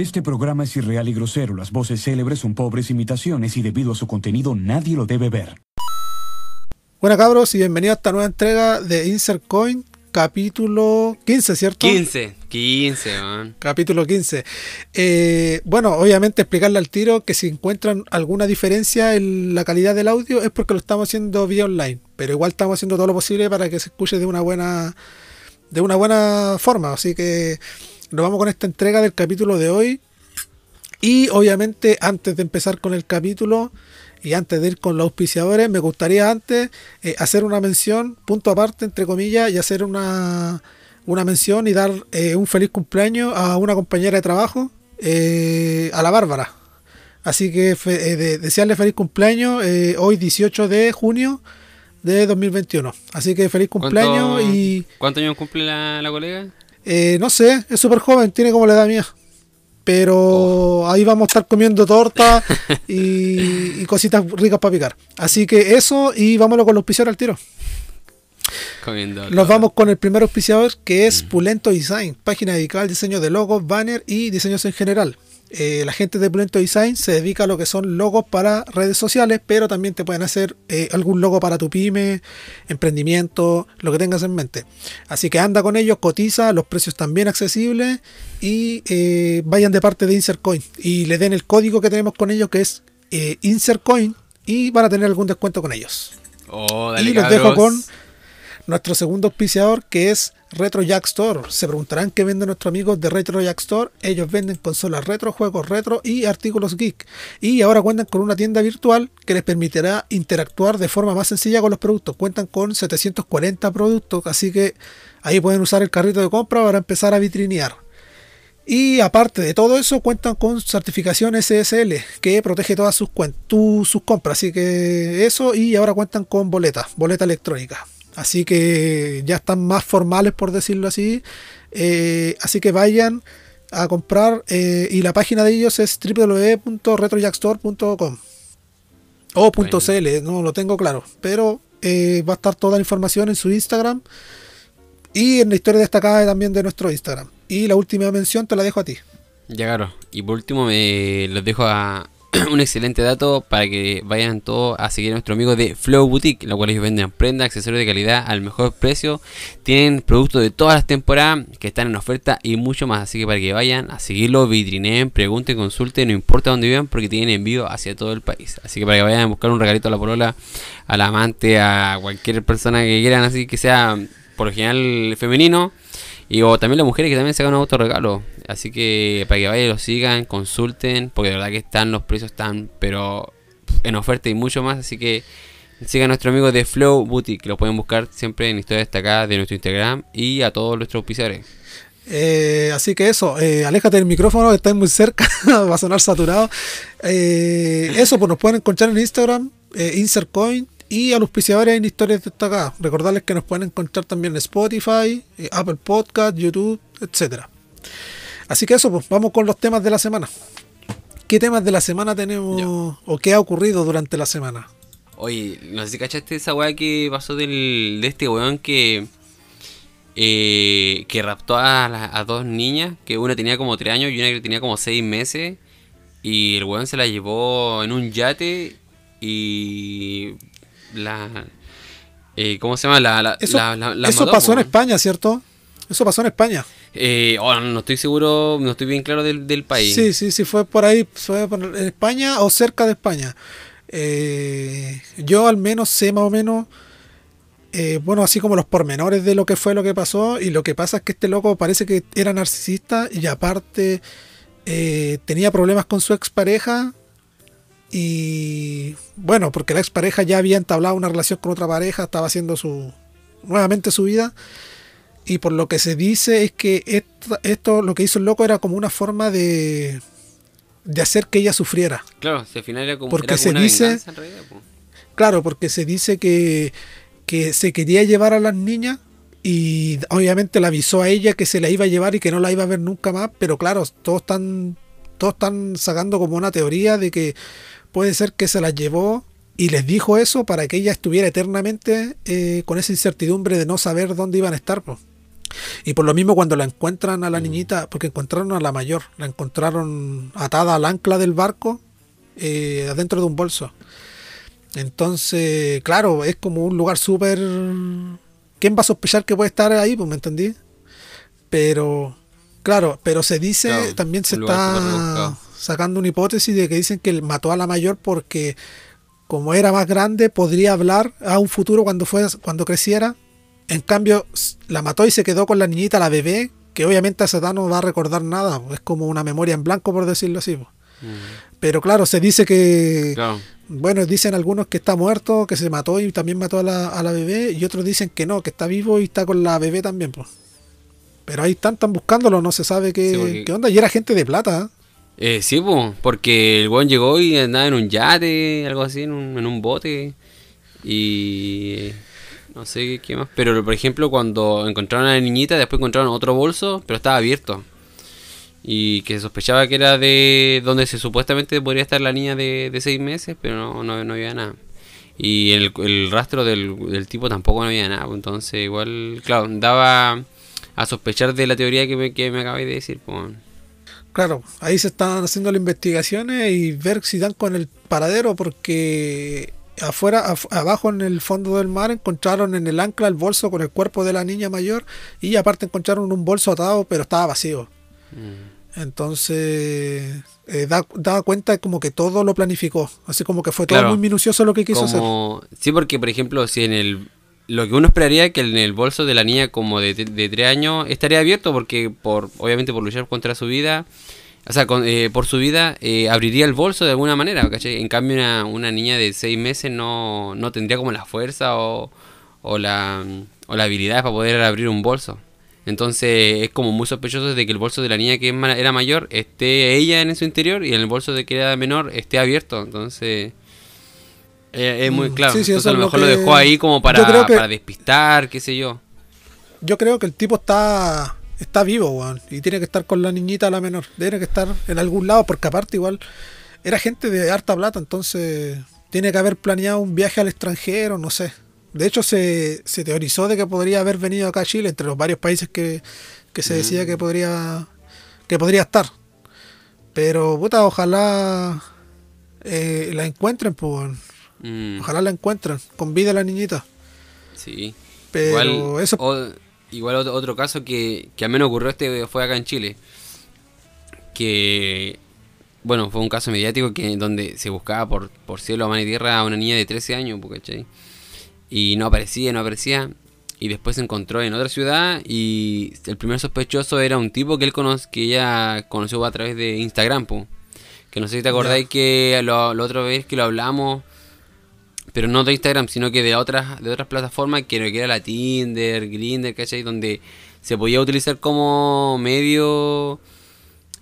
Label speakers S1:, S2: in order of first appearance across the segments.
S1: Este programa es irreal y grosero. Las voces célebres son pobres imitaciones y debido a su contenido nadie lo debe ver.
S2: Bueno cabros y bienvenidos a esta nueva entrega de Insert Coin, capítulo 15, ¿cierto?
S3: 15, 15, man.
S2: Capítulo 15. Eh, bueno, obviamente explicarle al tiro que si encuentran alguna diferencia en la calidad del audio es porque lo estamos haciendo vía online, pero igual estamos haciendo todo lo posible para que se escuche de una buena de una buena forma, así que nos vamos con esta entrega del capítulo de hoy. Y obviamente antes de empezar con el capítulo y antes de ir con los auspiciadores, me gustaría antes eh, hacer una mención, punto aparte, entre comillas, y hacer una, una mención y dar eh, un feliz cumpleaños a una compañera de trabajo, eh, a la Bárbara. Así que desearle feliz cumpleaños hoy 18 de junio de 2021. Así que feliz cumpleaños y...
S3: ¿Cuántos años cumple la, la colega?
S2: Eh, no sé, es súper joven, tiene como la edad mía. Pero oh. ahí vamos a estar comiendo torta y, cositas ricas para picar. Así que eso y vámonos con los auspiciadores al tiro. Nos vamos con el primer auspiciador que es mm. Pulento Design, página dedicada al diseño de logos, banner y diseños en general. Eh, la gente de Pulento Design se dedica a lo que son logos para redes sociales, pero también te pueden hacer eh, algún logo para tu pyme, emprendimiento, lo que tengas en mente. Así que anda con ellos, cotiza, los precios también accesibles y eh, vayan de parte de InsertCoin y le den el código que tenemos con ellos que es InsertCoin y van a tener algún descuento con ellos.
S3: Oh,
S2: y los dejo con nuestro segundo auspiciador que es Retro Jack Store. Se preguntarán qué venden nuestros amigos de Retro Jack Store. Ellos venden consolas retro, juegos retro y artículos geek. Y ahora cuentan con una tienda virtual que les permitirá interactuar de forma más sencilla con los productos. Cuentan con 740 productos, así que ahí pueden usar el carrito de compra para empezar a vitrinear. Y aparte de todo eso, cuentan con certificación SSL que protege todas sus, sus compras. Así que eso, y ahora cuentan con boleta, boleta electrónica. Así que ya están más formales, por decirlo así. Eh, así que vayan a comprar. Eh, y la página de ellos es www.retrojackstore.com o .cl, no lo tengo claro. Pero eh, va a estar toda la información en su Instagram y en la historia destacada también de nuestro Instagram. Y la última mención te la dejo a ti.
S3: Ya, claro. Y por último, me los dejo a, un excelente dato para que vayan todos a seguir a nuestro amigo de Flow Boutique, la cual ellos venden prendas, accesorios de calidad al mejor precio. Tienen productos de todas las temporadas que están en oferta y mucho más. Así que para que vayan a seguirlo, vitrineen, pregunten, consulten, no importa dónde vivan, porque tienen envío hacia todo el país. Así que para que vayan a buscar un regalito a la polola, al amante, a cualquier persona que quieran, así que sea por lo general femenino y o también las mujeres que también se hagan un autorregalo. Así que para que vayan lo sigan, consulten, porque de verdad que están, los precios están, pero en oferta y mucho más. Así que sigan a nuestro amigo de Flow Boutique, lo pueden buscar siempre en historia destacada de nuestro Instagram y a todos nuestros auspiciadores.
S2: Eh, así que eso, eh, aléjate del micrófono, está muy cerca, va a sonar saturado. Eh, eso, pues nos pueden encontrar en Instagram, InsertCoin, y a los auspiciadores en historias destacadas. Recordarles que nos pueden encontrar también en Spotify, eh, Apple Podcast, YouTube, etcétera. Así que eso, pues vamos con los temas de la semana. ¿Qué temas de la semana tenemos o qué ha ocurrido durante la semana?
S3: Oye, no sé si cachaste esa weá que pasó del, de este weón que eh, que raptó a, a, dos niñas, que una tenía como 3 años y una que tenía como 6 meses. Y el weón se la llevó en un yate y la eh, ¿cómo se llama? La,
S2: eso, eso pasó en España, ¿cierto? Eso pasó en España.
S3: Eh, oh, no estoy seguro, no estoy bien claro del, país.
S2: Sí, sí, sí, fue por ahí, fue en España o cerca de España. Eh, yo al menos sé más o menos, bueno, así como los pormenores de lo que fue lo que pasó. Y lo que pasa es que este loco parece que era narcisista y aparte tenía problemas con su expareja y bueno, porque la expareja ya había entablado una relación con otra pareja, estaba haciendo su nuevamente su vida. Y por lo que se dice es que esto, lo que hizo el loco era como una forma de, de hacer que ella sufriera.
S3: Claro, al final era como,
S2: porque se dice, Claro, porque se dice que, que se quería llevar a las niñas y obviamente le avisó a ella que se la iba a llevar y que no la iba a ver nunca más, pero claro, todos están, todos están sacando como una teoría de que puede ser que se las llevó y les dijo eso para que ella estuviera eternamente eh, con esa incertidumbre de no saber dónde iban a estar. Y por lo mismo cuando la encuentran a la niñita, porque encontraron a la mayor, la encontraron atada al ancla del barco, eh, adentro de un bolso. Entonces, claro, es como un lugar súper... ¿Quién va a sospechar que puede estar ahí? Pues me entendí. Pero, claro, pero se dice,
S3: Claro,
S2: también se está. Sacando una hipótesis de que dicen que él mató a la mayor porque como era más grande podría hablar a un futuro cuando fuera, cuando creciera. En cambio, la mató y se quedó con la niñita, la bebé, que obviamente a edad no va a recordar nada. Es como una memoria en blanco, por decirlo así. pues. Pero claro, se dice que,
S3: Claro.
S2: bueno, dicen algunos que está muerto, que se mató y también mató a la, a la bebé, y otros dicen que no, que está vivo y está con la bebé también, pues. Pero ahí están, están buscándolo, no se sabe qué,
S3: Sí,
S2: qué onda. Y era gente de plata, ¿eh?
S3: Sí, po, porque el weón llegó y andaba en un yate, algo así, en un, en un bote. Y. No sé qué más. Pero, por ejemplo, cuando encontraron a la niñita, después encontraron otro bolso, pero estaba abierto. Y que se sospechaba que era de donde se supuestamente podría estar la niña de, de seis meses, pero no, no, no había nada. Y el, el rastro del, del tipo tampoco no había nada. Entonces, igual, claro, daba a sospechar de la teoría que me, que me acabé de decir. Pues.
S2: Claro, ahí se están haciendo las investigaciones y ver si dan con el paradero, porque afuera, af- abajo en el fondo del mar encontraron en el ancla el bolso con el cuerpo de la niña mayor y aparte encontraron un bolso atado, pero estaba vacío. Entonces, eh, da, da cuenta como que todo lo planificó, así como que fue todo
S3: Claro.
S2: muy minucioso lo que quiso hacer.
S3: sí porque por ejemplo si en el lo que uno esperaría es que en el bolso de la niña como de, de, tres años estaría abierto porque por obviamente por luchar contra su vida o sea con- eh, por su vida eh, abriría el bolso de alguna manera ¿cachai? en cambio una, niña de seis meses no, no tendría como la fuerza o, o la o la habilidad para poder abrir un bolso entonces es como muy sospechoso de que el bolso de la niña que era mayor esté ella en su interior y en el bolso de que era menor esté abierto entonces eh, es muy
S2: Mm,
S3: claro.
S2: sí, sí,
S3: Entonces a lo mejor lo
S2: que-
S3: dejó ahí como para,
S2: que-
S3: para despistar, qué sé yo.
S2: Yo creo que el tipo está está vivo, weón, y tiene que estar con la niñita la menor. Tiene que estar en algún lado, porque aparte igual era gente de harta plata, entonces tiene que haber planeado un viaje al extranjero, no sé. De hecho, se, se teorizó de que podría haber venido acá a Chile, entre los varios países que, que se decía que podría que podría estar. Pero, puta, ojalá eh, la encuentren, pues, weón.
S3: Mm,
S2: ojalá la encuentren, con vida la niñita.
S3: sí.
S2: Pero
S3: igual
S2: eso
S3: o- igual otro, otro caso que, que al menos ocurrió este fue acá en Chile. Que, bueno, fue un caso mediático que donde se buscaba por, por cielo, mar y tierra a una niña de 13 años, ¿cachai? Y no aparecía, no aparecía. Y después se encontró en otra ciudad y el primer sospechoso era un tipo que él cono que ella conoció a través de Instagram, po. Que no sé si te acordáis que la otra vez que lo hablamos, pero no de Instagram, sino que de otras de otras plataformas, que era la Tinder, Grindr, ¿cachai? Donde se podía utilizar como medio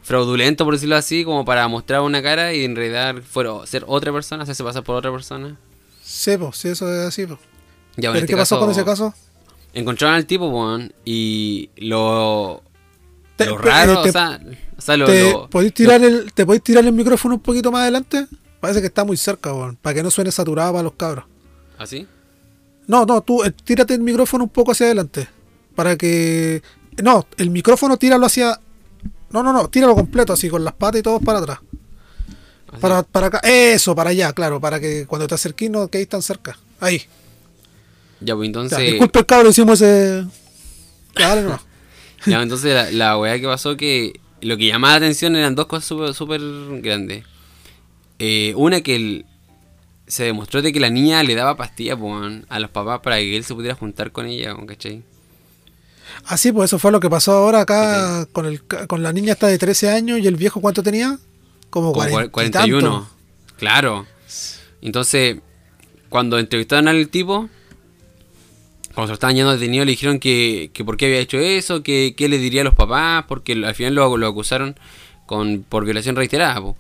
S3: fraudulento, por decirlo así, como para mostrar una cara y en realidad fuera, ser otra persona, hacerse pasar por otra persona.
S2: Sí, pues, sí, eso es así, pues.
S3: Ya,
S2: ¿Pero
S3: este
S2: qué pasó con ese caso?
S3: Encontraron al tipo, weón, y lo...
S2: Te-
S3: lo raro,
S2: eh, te-
S3: o sea, o sea, lo...
S2: ¿Te,
S3: lo-
S2: podéis tirar el, ¿Te podéis tirar el micrófono un poquito más adelante? Parece que está muy cerca, weón. Para que no suene saturado para los cabros.
S3: ¿Así?
S2: No, no, tú eh, tírate el micrófono un poco hacia adelante. Para que. No, el micrófono tíralo hacia. No, no, no, tíralo completo, así, con las patas y todo para atrás.
S3: Así.
S2: Para, para acá. Eso, para allá, claro. Para que cuando te acerquís no quedéis tan cerca. Ahí.
S3: Ya, pues
S2: Ya,
S3: entonces...
S2: disculpe el cabro, hicimos ese. Ya, dale nomás.
S3: Ya, entonces la, la weá que pasó que lo que llamaba la atención eran dos cosas súper súper grandes. Eh, una que el- se demostró de que la niña le daba pastillas weón, a los papás para que él se pudiera juntar con ella, ¿cachai?
S2: Así, pues eso fue lo que pasó ahora acá con, el, con la niña esta de 13 años y el viejo, ¿cuánto tenía? Como,
S3: Como
S2: 40
S3: cua-
S2: y
S3: 41.
S2: tanto.
S3: Claro. Entonces, cuando entrevistaron al tipo, cuando se lo estaban yendo detenido, le dijeron que, que por qué había hecho eso, que qué le diría a los papás, porque al final lo, lo acusaron con, por violación reiterada. po.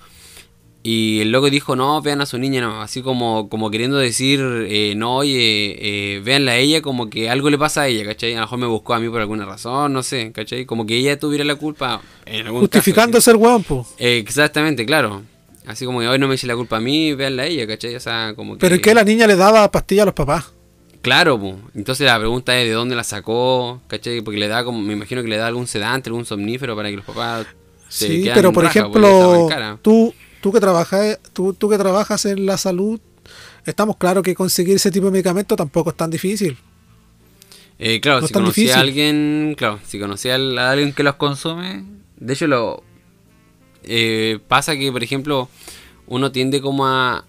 S3: Y el loco dijo, no, vean a su niña, no, así como, como queriendo decir, eh, no, oye, eh, véanla a ella como que algo le pasa a ella, ¿cachai? A lo mejor me buscó a mí por alguna razón, no sé, ¿cachai? Como que ella tuviera la culpa. En algún
S2: Justificando ser pues.
S3: Eh, exactamente, claro. Así como que hoy no me eche la culpa a mí, véanla a ella, ¿cachai? O sea, como que...
S2: Pero es que la niña le daba pastillas a los papás.
S3: Claro, po. entonces la pregunta es de dónde la sacó, ¿cachai? Porque le da como, me imagino que le da algún sedante, algún somnífero para que los papás se
S2: Sí, pero por
S3: raja,
S2: ejemplo, tú, tú, que trabajas, tú, tú que trabajas en la salud, estamos claros que conseguir ese tipo de medicamentos tampoco es tan difícil.
S3: Eh, claro,
S2: No
S3: si
S2: tan
S3: conocía a alguien, claro, si conocía a alguien que los consume, de hecho lo eh, pasa que, por ejemplo, uno tiende como a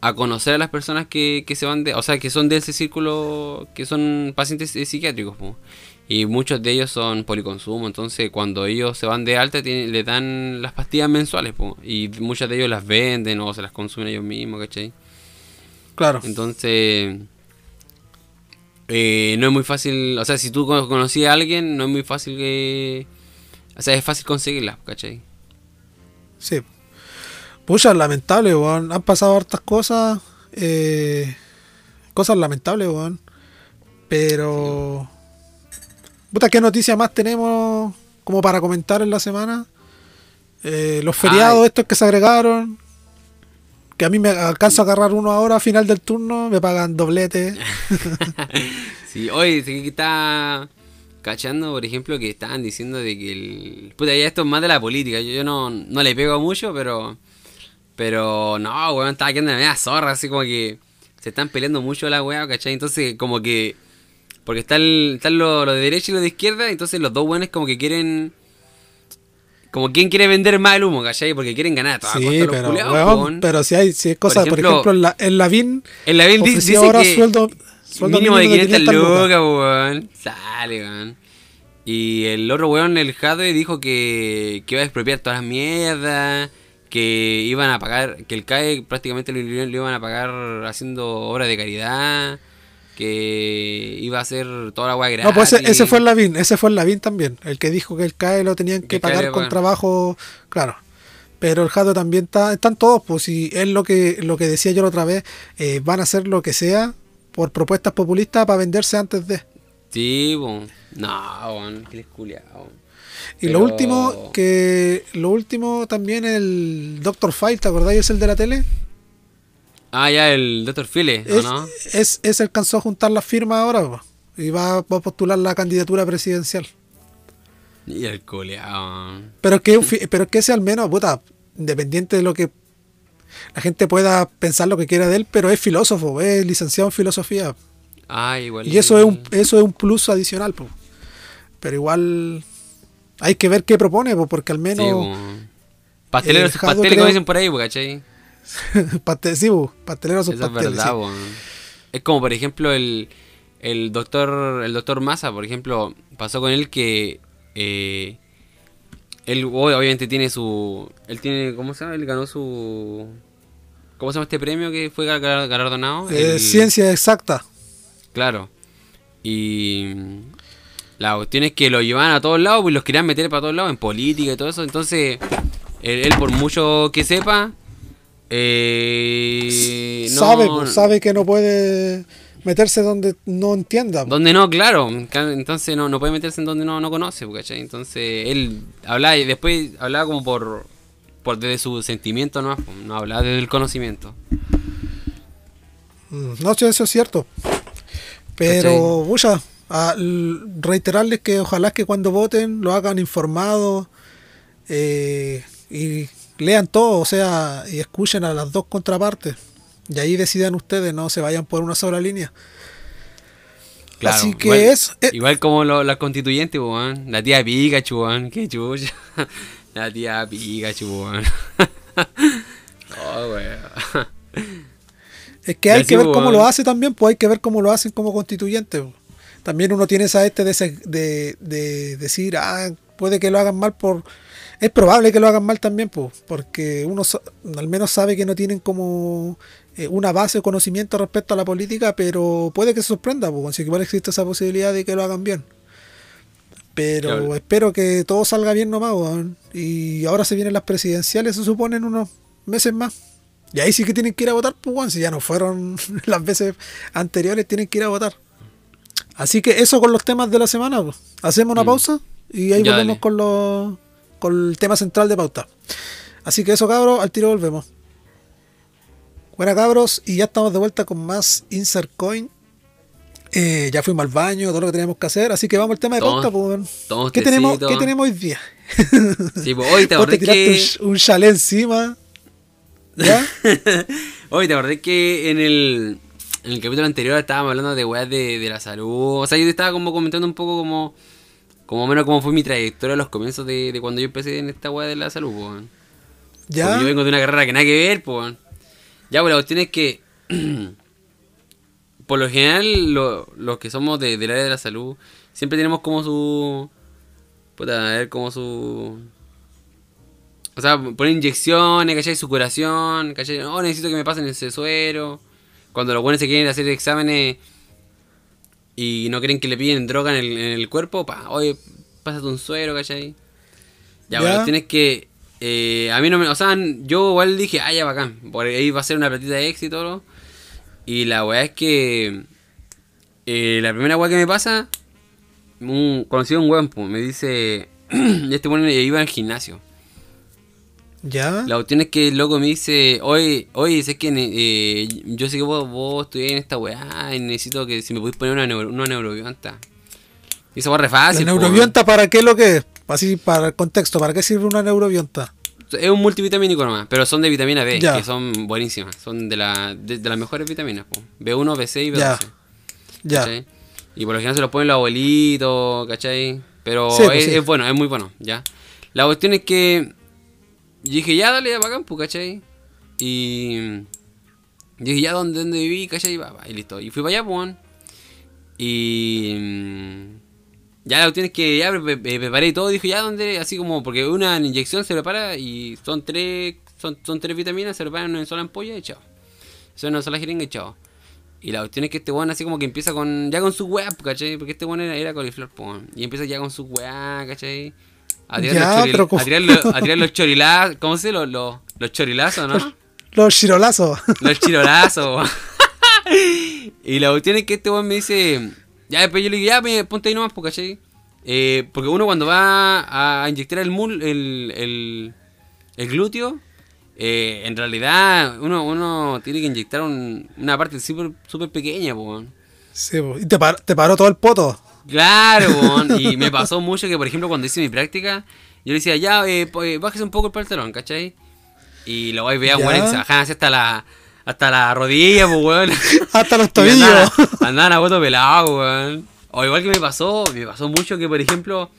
S3: a conocer a las personas que, que se van de, o sea, que son de ese círculo, que son pacientes eh, psiquiátricos. Y muchos de ellos son policonsumo, entonces cuando ellos se van de alta tienen- le dan las pastillas mensuales, po, y muchos de ellos las venden o se las consumen ellos mismos, ¿cachai?
S2: Claro.
S3: Entonces, eh, no es muy fácil, o sea, si tú cono- conocías a alguien, no es muy fácil que... O sea, es fácil conseguirla, ¿cachai?
S2: Sí. Pucha, lamentable, weón. Han pasado hartas cosas. eh, cosas lamentables, weón. Pero. Puta, ¿qué noticia más tenemos como para comentar en la semana? Eh, los feriados
S3: Ay.
S2: estos que se agregaron. Que a mí me alcanzo a agarrar uno ahora a final del turno, me pagan doblete.
S3: Sí, hoy sí que está cachando, por ejemplo, que estaban diciendo de que el... Puta, ya esto es más de la política, yo, yo no, no le pego mucho, pero... Pero no, weón, estaba quedando de media zorra, así como que se están peleando mucho la weá, ¿cachai? Entonces, como que... Porque está el- están lo, lo de derecha y lo de izquierda, entonces los dos buenos como que quieren... Como quien quiere vender más el humo, ¿cachai? Porque quieren ganar
S2: Sí,
S3: costa los
S2: pero, weón, pero si hay, si hay cosas, por
S3: ejemplo,
S2: ejemplo, en la, en la BIN
S3: En la BIM di-
S2: ofrecía
S3: dice
S2: ahora
S3: que
S2: sueldo, sueldo
S3: mínimo de 500
S2: 500 lucas.
S3: lucas, weón. Sale, weón. Y el otro weón, el Jadwe, dijo que, que iba a expropiar todas las mierdas, que iban a pagar, que el CAE prácticamente lo, lo iban a pagar haciendo obras de caridad, que iba a hacer toda la gratis.
S2: No, pues ese, ese fue el Lavín, ese fue el Lavín también, el que dijo que el CAE lo tenían
S3: Que
S2: que
S3: el CAE
S2: pagar con trabajo, claro. Pero el Jado también está, están todos, pues si es lo que, lo que decía yo la otra vez, eh, van a hacer lo que sea por propuestas populistas para venderse antes de.
S3: Sí. No, weón, que les culiao.
S2: Y lo último, que lo último también el Doctor File, ¿te acordáis? Es el de la tele.
S3: Ah, ya, el Dr. File, ¿o
S2: Es,
S3: no?
S2: es, ese alcanzó a juntar las firmas ahora, y va, va a postular la candidatura presidencial.
S3: Y el culiao.
S2: Pero que, pero que ese al menos, puta, independiente de lo que la gente pueda pensar lo que quiera de él, pero es filósofo, es licenciado en filosofía.
S3: Ah, igual.
S2: Y eso es un, eso es un plus adicional, po. Pero igual hay que ver qué propone, po, porque al
S3: Sí,
S2: menos.
S3: Pastelero sus
S2: Jadwe
S3: pasteles, como dicen por ahí, po, ¿cachai?
S2: paste- sí, po, pastelero sus
S3: Eso es verdad,
S2: sí.
S3: Es como, por ejemplo, el, el doctor el doctor Massa, por ejemplo, pasó con él que eh, él o- obviamente tiene su... Él tiene, ¿cómo se llama? Él ganó su... ¿Cómo se llama este premio que fue gal- gal- galardonado?
S2: Eh,
S3: El-
S2: Ciencia exacta.
S3: Claro. Y la cuestión es que lo llevaban a todos lados y los querían meter para todos lados, en política y todo eso. Entonces, él, él por mucho que sepa, eh, no-
S2: sabe, sabe que no puede meterse donde no entienda.
S3: Donde no, claro. Entonces no, no puede meterse en donde no, no conoce, po, ¿cachai? Entonces él hablaba y después hablaba como por, por desde su sentimiento, ¿no? No hablaba desde el conocimiento.
S2: Mm, No, sí, eso es cierto. Pero, pucha, a l- reiterarles que ojalá que cuando voten lo hagan informados eh, y lean todo, o sea, y escuchen a las dos contrapartes. Y ahí decidan ustedes, no se vayan por una sola línea.
S3: Claro,
S2: Así que
S3: igual,
S2: es- eh,
S3: igual como lo- las constituyentes, weón. La tía Pikachu, weón. Qué chucha. La tía Pikachu, oh, weón.
S2: Es que hay
S3: así,
S2: que ver cómo lo hace también, pues hay que ver cómo lo hacen como constituyentes. También uno tiene esa este de, de decir, ah, puede que lo hagan mal por... Es probable que lo hagan mal también, pues, porque uno al menos sabe que no tienen como eh, una base de conocimiento respecto a la política, pero puede que se sorprenda, pues, que igual existe esa posibilidad de que lo hagan bien. Pero
S3: Claro.
S2: espero que todo salga bien nomás, weón. Y ahora se vienen las presidenciales, se supone, en unos meses más. Y ahí sí que tienen que ir a votar, pues, weón. Si ya no fueron las veces anteriores, tienen que ir a votar. Así que eso con los temas de la semana, pues. Hacemos una
S3: Mm.
S2: pausa y ahí
S3: Ya,
S2: volvemos
S3: dale.
S2: con, los, con el tema central de pauta. Así que eso, cabros, al tiro volvemos. Bueno, cabros, y ya estamos de vuelta con más Insert Coin. Eh, ya fuimos al baño, todo lo que teníamos que hacer, así que vamos al tema de pauta, pues. ¿Qué tenemos. ¿Qué tenemos hoy día?
S3: Sí, pues, hoy te
S2: tiraste
S3: que.
S2: un, un chalet encima. ¿Ya?
S3: Hoy te acordé que en el, en el capítulo anterior estábamos hablando de weas de, de la salud. O sea, yo te estaba como comentando un poco como. Como menos cómo fue mi trayectoria a los comienzos de, de cuando yo empecé en esta wea de la salud, po.
S2: ¿Ya?
S3: Porque yo vengo de una carrera que nada que ver, pues. Ya, pues la cuestión es que. por lo general, lo- los que somos de- del área de la salud, siempre tenemos como su. Puta, a ver, como su. O sea, poner inyecciones, ¿cachai? Su curación, ¿cachai? Oh, necesito que me pasen ese suero. Cuando los buenos se quieren hacer exámenes y no quieren que le pillen droga en el, en el cuerpo, pa, oye, pásate un suero, ¿cachai? Ya,
S2: Ya.
S3: bueno, tienes que. eh, a mí no me. O sea, yo igual dije, ah, ya bacán. Por ahí va a ser una platita de éxito, ¿no? Y la weá es que. eh, la primera weá que me pasa. Un, conocí a un weón, me dice. este weón iba al gimnasio.
S2: ¿Ya?
S3: La cuestión es que el loco me dice, oye, oye, sé que eh, yo sé que vos, vos estudiás en esta weá y necesito que si me podéis poner una, neuro, una neurobionta. Y esa weá re
S2: ¿La
S3: fácil. po,
S2: neurobionta para qué es lo que es? Así, para el contexto, ¿para qué sirve una neurobionta?
S3: Es un multivitamínico nomás, pero son de vitamina B,
S2: Ya.
S3: que son buenísimas. Son de, la, de, de las mejores vitaminas. po. B1, B6 y B12.
S2: Ya. Ya.
S3: ¿cachai? Y por lo general se los ponen los abuelitos, ¿cachai? Pero
S2: Sí, pues
S3: es,
S2: sí.
S3: es bueno, es muy bueno, ¿ya? La cuestión es que yo dije, ya dale, bacán, pues, ¿cachai? Y dije, ya, ¿dónde, dónde viví? ¿cachai? Va, y listo. Y fui para allá, pues, y mm, ya la cuestión es que ya pre- pre- preparé todo, dije, ya, ¿dónde? Así como, porque una inyección se prepara y son tres, son, son tres vitaminas, se preparan en una sola ampolla y chao. Eso es una sola jeringa y chao. Y la cuestión es que este weón así como que empieza con. ya con su weá, po, ¿cachai? Porque este weón era, era coliflor, po, weón. Y empieza ya con su weá, ¿cachai? A tirar,
S2: Ya,
S3: los, choril-
S2: como-
S3: los chorilazos. ¿Cómo se dice? Los, los, los chorilazos, ¿no?
S2: Los chirolazos.
S3: Los chirolazos. Y la cuestión es que este weón me dice. Ya después yo le digo, ya, me, ponte ahí nomás, po, ¿cachai? Eh, porque uno cuando va a inyectar el mul, el, el, el glúteo, eh, en realidad uno, uno tiene que inyectar un- una parte súper super pequeña, po, weón.
S2: Sí, po. y te, par- te paró todo el poto.
S3: Claro, weón. Y me pasó mucho que, por ejemplo, cuando hice mi práctica, yo le decía, ya, eh, eh, bájese un poco el pantalón, ¿cachai? Y luego ahí veía, weón, que se bajaban así hasta la, hasta la rodilla, pues, weón.
S2: Hasta los
S3: Y
S2: tobillos.
S3: Andaban, andaban a voto pelado, weón. O igual que me pasó, me pasó mucho que, por ejemplo,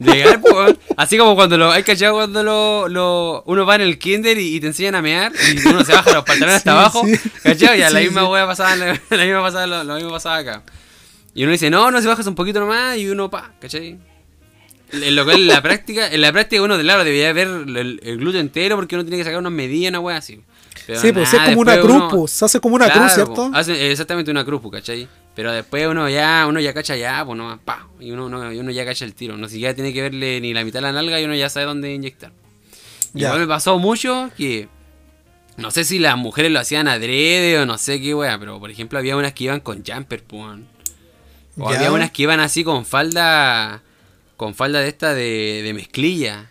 S3: llegar, pues, weón, así como cuando lo, hay cachado cuando lo, lo, uno va en el kinder y, y te enseñan a mear y uno se baja los pantalones hasta abajo,
S2: sí.
S3: ¿cachado? Ya la
S2: Sí,
S3: misma wea pasaba, la, la misma pasaba, lo, lo mismo pasaba acá. Y uno dice, no, no, se bajas un poquito nomás y uno, pa, ¿cachai? En lo cual, en la práctica, en la práctica uno, claro, debería ver el, el glúteo entero porque uno tiene que sacar unas medidas, una wea así. Pero
S2: Sí, pues es como una cruz,
S3: uno-
S2: pues. Se hace como una
S3: Claro,
S2: cruz, ¿cierto?
S3: po, hace exactamente una cruz, po, ¿cachai? Pero después uno ya, uno ya cacha ya, pues no, pa, y uno, uno, y uno ya cacha el tiro. No siquiera tiene que verle ni la mitad de la nalga y uno ya sabe dónde inyectar.
S2: Ya.
S3: Igual me pasó mucho que no sé si las mujeres lo hacían adrede o no sé qué wea, pero por ejemplo había unas que iban con jumper, pues. O
S2: Ya.
S3: había unas que iban así con falda, con falda de esta de, de mezclilla.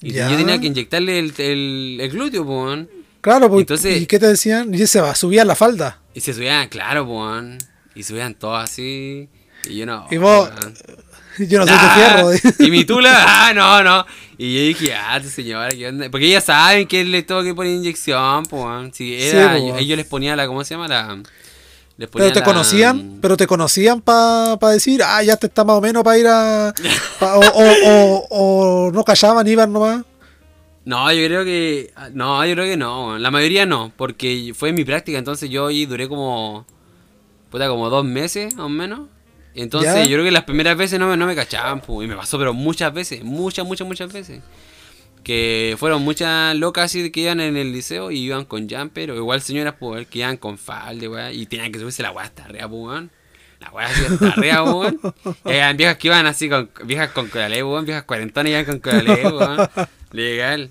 S3: Y
S2: Ya.
S3: yo tenía que inyectarle el, el, el glúteo, pues.
S2: Claro, pues.
S3: Entonces-
S2: ¿Y qué te decían? Y se va, subía la falda.
S3: Y se subían, claro, pues. Y subían todos así. Y yo no.
S2: Y vos,
S3: weón.
S2: Yo no soy de
S3: Ah,
S2: fierro.
S3: Y mi tula, ah, no, no. Y yo dije, ah, tu señora, ¿qué onda? Porque ellas saben que le tengo que poner inyección, pues. Si
S2: Sí,
S3: era,
S2: pues,
S3: yo- ellos les ponía la, ¿cómo se llama? La. Les
S2: Pero te
S3: la-
S2: conocían, pero te conocían para decir, ah, ya te está más o menos para ir a. pa- o, o, o, o no callaban, iban nomás.
S3: No, yo creo que. No, yo creo que no. La mayoría no, porque fue mi práctica, entonces yo ahí duré como. Puta, como dos meses, más o menos. Entonces
S2: Ya.
S3: yo creo que las primeras veces no me, no me cachaban, pu, y me pasó, pero muchas veces, muchas, muchas, muchas veces. Que fueron muchas locas así que iban en el liceo y iban con jumper, o igual señoras pues, que iban con falda, weá, y tenían que subirse la weá hasta arriba, pues, weón. La weá así hasta arriba, pues, weón. Y habían viejas que iban así con viejas con coralé, weón, viejas cuarentonas iban con coralé, weón. Legal.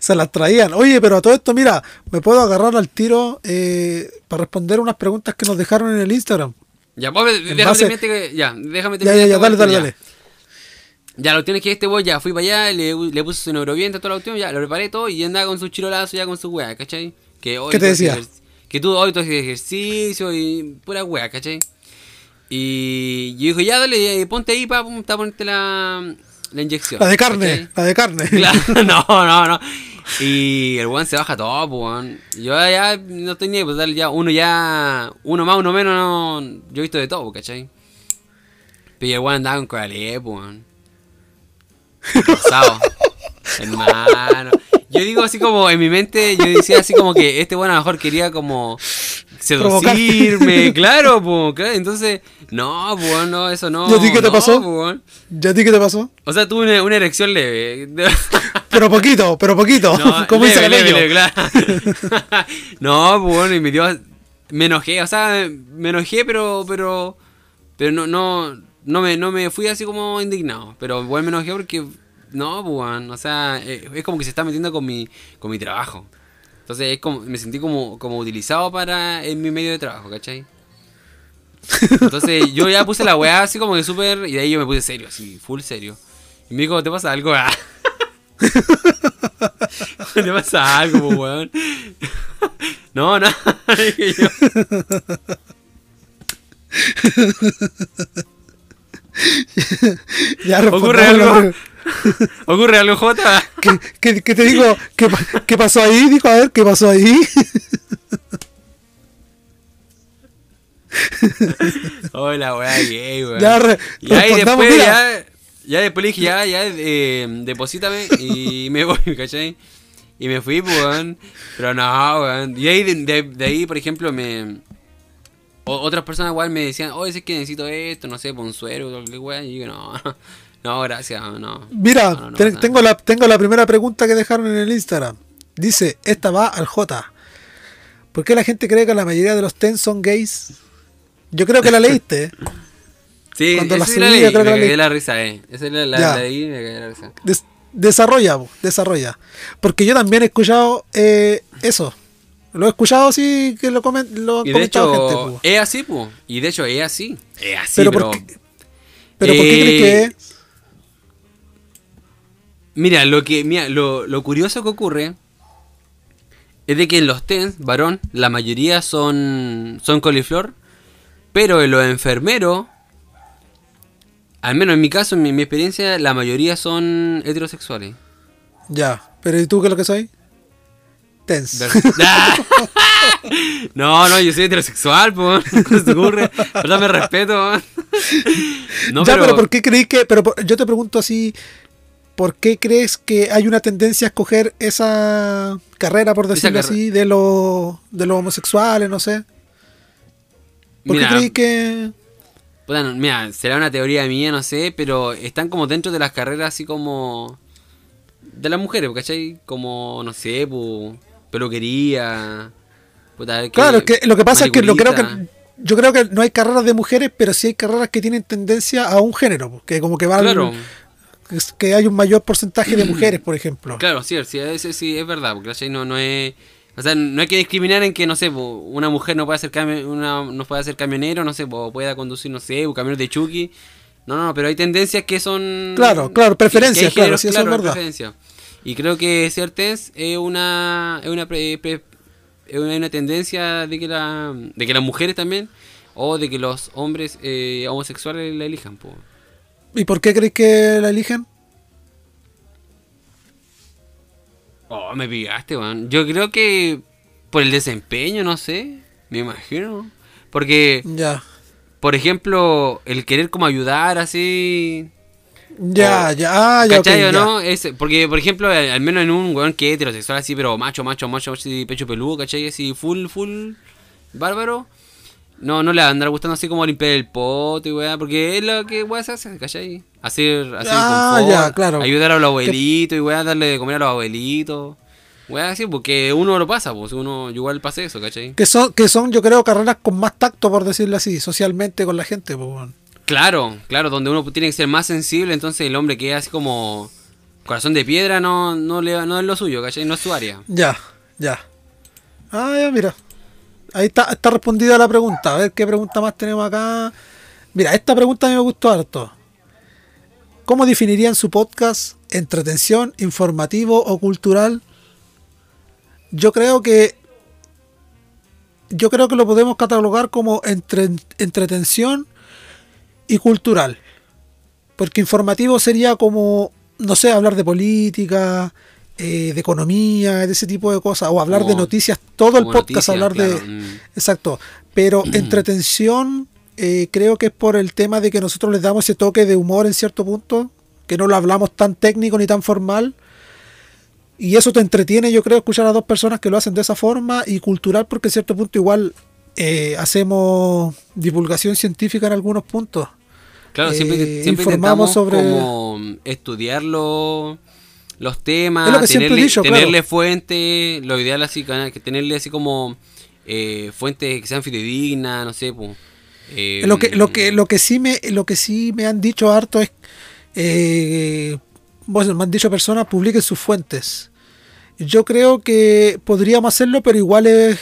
S2: Se las traían. Oye, pero a todo esto, mira, me puedo agarrar al tiro eh, para responder unas preguntas que nos dejaron en el Instagram.
S3: Ya, pues, déjame
S2: base-
S3: terminarte que- ya, déjame
S2: Ya, ya, ya,
S3: esta
S2: dale, dale,
S3: ya.
S2: dale.
S3: Ya, lo tienes que este weón, ya fui para allá, le, le puse su neuroviento, toda la cuestión, ya lo preparé todo y andaba con su chirolazo, ya con su weá, ¿cachai? Que, hoy
S2: ¿Qué te
S3: haces
S2: decía?
S3: Que tú hoy tú haces ejercicio y pura wea, ¿cachai? Y yo digo, ya dale, eh, ponte ahí para ponerte la, la inyección.
S2: La de carne,
S3: ¿cachai?
S2: la de carne.
S3: Claro, no, no, no. Y el weón se baja todo, pues, weón. Yo ya no ahí, pues dale, ya uno ya, uno más, uno menos, no, yo he visto de todo, ¿cachai? Pero el weón andaba con colalé, pues, weón. Rosado. Hermano. Yo digo así como, en mi mente, yo decía así como que este weón a lo mejor quería como seducirme, claro, pues, claro. Entonces, no, pues, weón, no, eso no.
S2: ¿Y a ti qué te
S3: no,
S2: pasó?
S3: pues, weón.
S2: ¿Ya a ti qué te pasó?
S3: O sea, tuve una, una erección leve.
S2: Pero poquito, pero poquito.
S3: No,
S2: como dice
S3: leve, leve, claro. no, pues bueno, y me dio. Me enojé, o sea, me enojé, pero. Pero, pero no, no, no, me, no me fui así como indignado. Pero igual me enojé porque. No, pues bueno, o sea, eh, es como que se está metiendo con mi, con mi trabajo. Entonces es como, me sentí como, como utilizado para en mi medio de trabajo, ¿cachai? Entonces yo ya puse la weá así como que súper. Y de ahí yo me puse serio, así, full serio. Y me dijo, ¿te pasa algo? Ah. ¿Te pasa algo, po, weón? No, no. dije yo.
S2: Ya
S3: ¿Ocurre algo? ¿Ocurre algo, Jota?
S2: ¿Qué, qué- qué te digo? ¿Qué, qué pasó ahí? Dijo, a ver, ¿qué pasó ahí?
S3: Hola, weá, gay, weón.
S2: Ya re-
S3: Ya, y después,
S2: mira.
S3: ya, ya después le dije, ya, ya, eh, deposítame y me voy, ¿cachai? Y me fui, pues, weón. Pero no, weón. Y ahí, de, de- de ahí, por ejemplo, me... o- otras personas igual me decían, oye, es que necesito esto, no sé, weá. Y yo, no, no, gracias, no.
S2: Mira,
S3: No, no
S2: tengo, la, tengo la primera pregunta que dejaron en el Instagram. Dice, esta va al J. ¿Por qué la gente cree que la mayoría de los TEN son gays? Yo creo que la leíste. ¿eh?
S3: Sí,
S2: Cuando la subí,
S3: leí,
S2: yo creo
S3: me
S2: que la
S3: cagué
S2: leí.
S3: la risa, eh. Esa la, la, leí y me cagué la risa.
S2: Des- desarrolla, desarrolla. Porque yo también he escuchado eh, eso. Lo he escuchado así que lo, comen, lo han
S3: Y de
S2: comentado
S3: hecho,
S2: gente.
S3: es así, pues. Y de hecho, es así. Es así,
S2: Pero
S3: pero...
S2: ¿por qué- Pero ¿por qué crees que
S3: Eh,
S2: es?
S3: Mira, lo que mira, lo, lo curioso que ocurre es de que en los TENS, varón, la mayoría son, son coliflor, pero en los enfermeros, al menos en mi caso, en mi, mi experiencia, la mayoría son heterosexuales.
S2: Ya. Pero ¿y tú qué es lo que soy?
S3: No, no, yo soy heterosexual, pues. ¿Cómo se te ocurre? ¿Verdad? Me respeto. No,
S2: ya, pero, ¿por qué crees que.? Pero por- yo te pregunto así. ¿Por qué crees que hay una tendencia a escoger esa carrera, por decirlo así, de los de los homosexuales, no sé? ¿Por
S3: Mira,
S2: qué crees que.?
S3: Puta, no, mira, será una teoría mía, no sé, pero están como dentro de las carreras así como... De las mujeres, ¿cachai? Como, no sé, pu, peluquería... puta, que-
S2: Claro, es que lo que pasa es que lo creo
S3: manicurista.
S2: que. Yo creo que no hay carreras de mujeres, pero sí hay carreras que tienen tendencia a un género, que como que va al-
S3: Claro,
S2: que es- hay un mayor porcentaje de mujeres, por ejemplo.
S3: claro, sí, sí, ese sí es verdad, porque. No, no es... O sea, no hay que discriminar en que, no sé, una mujer no puede cami- una, no puede ser camionero, no sé, pu, pueda conducir, no sé, un camión de Chucky. No, no, pero hay tendencias que son...
S2: Claro, claro, preferencias,
S3: que
S2: claro, sí, eso es verdad.
S3: Y creo que Certes es una, es una, pre- pre- es una, una tendencia de que, la, de que las mujeres también, o de que los hombres eh, homosexuales la elijan. po.
S2: ¿Y por qué crees que la eligen?
S3: Oh, me pillaste, man. Yo creo que por el desempeño, no sé, me imagino. Porque,
S2: Ya.
S3: por ejemplo, el querer como ayudar así...
S2: Ya,
S3: O-
S2: ya, ah, ya, ok,
S3: ¿Cachai o
S2: ya.
S3: no? Es, porque, por ejemplo, al, al menos en un weón que es heterosexual así, pero macho, macho, macho, así, pecho peludo, ¿cachai? Así, full, full, bárbaro. No, no le va a andar gustando así como limpiar el poto y weá, porque es lo que weá se hace, ¿cachai? Hacer, hacer
S2: Ah,
S3: confort,
S2: ya, claro.
S3: ayudar a los abuelitos y weá, darle de comer a los abuelitos. Weá, así, porque uno lo pasa, pues uno, igual pasé eso, ¿cachai?
S2: Que son, que son, yo creo, carreras con más tacto, por decirlo así, socialmente con la gente. Pues, bueno.
S3: Claro, claro, donde uno tiene que ser más sensible, entonces el hombre que es como corazón de piedra no, no, le, no es lo suyo, ¿cachai? No es su área.
S2: Ya, ya. Ah, ya, mira. Ahí está, está respondida la pregunta. A ver qué pregunta más tenemos acá. Mira, esta pregunta a mí me gustó harto. ¿Cómo definirían su podcast? ¿Entretención, informativo o cultural? Yo creo que yo creo que lo podemos catalogar como entre, entretención y cultural. Porque informativo sería como, no sé, hablar de política, eh, de economía, de ese tipo de cosas, o hablar de noticias, todo el podcast,
S3: noticias,
S2: hablar de...
S3: mm.
S2: Exacto. Pero entretención, eh, creo que es por el tema de que nosotros les damos ese toque de humor en cierto punto, que no lo hablamos tan técnico ni tan formal. Y eso te entretiene, yo creo, escuchar a dos personas que lo hacen de esa forma y cultural, porque en cierto punto igual eh, hacemos divulgación científica en algunos puntos.
S3: Claro, siempre,
S2: Eh,
S3: siempre
S2: informamos sobre-
S3: como estudiar lo- los temas,
S2: Es lo que siempre he
S3: tenerle,
S2: dicho, claro.
S3: fuente, lo ideal así, que tenerle así como eh, fuentes que sean fidedignas, no sé, pues. eh,
S2: lo que lo que lo que sí me lo que sí me han dicho harto es eh, bueno, me han dicho personas publiquen sus fuentes yo creo que podríamos hacerlo pero igual es-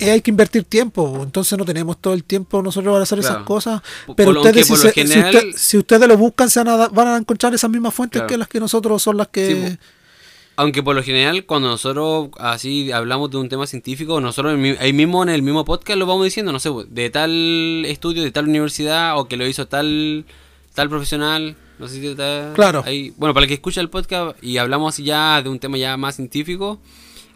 S2: hay que invertir tiempo entonces no tenemos todo el tiempo nosotros para hacer esas cosas pero
S3: por
S2: ustedes si, se- si
S3: general-
S2: usted- si ustedes lo buscan se van a, van a encontrar esas mismas fuentes
S3: Claro.
S2: que las que nosotros son las que
S3: Sí. Aunque por lo general, cuando nosotros así hablamos de un tema científico, nosotros ahí mismo en el mismo podcast lo vamos diciendo, no sé, de tal estudio, de tal universidad, o que lo hizo tal tal profesional, no sé si está
S2: Claro.
S3: ahí, bueno, para el que escucha el podcast y hablamos así ya de un tema ya más científico,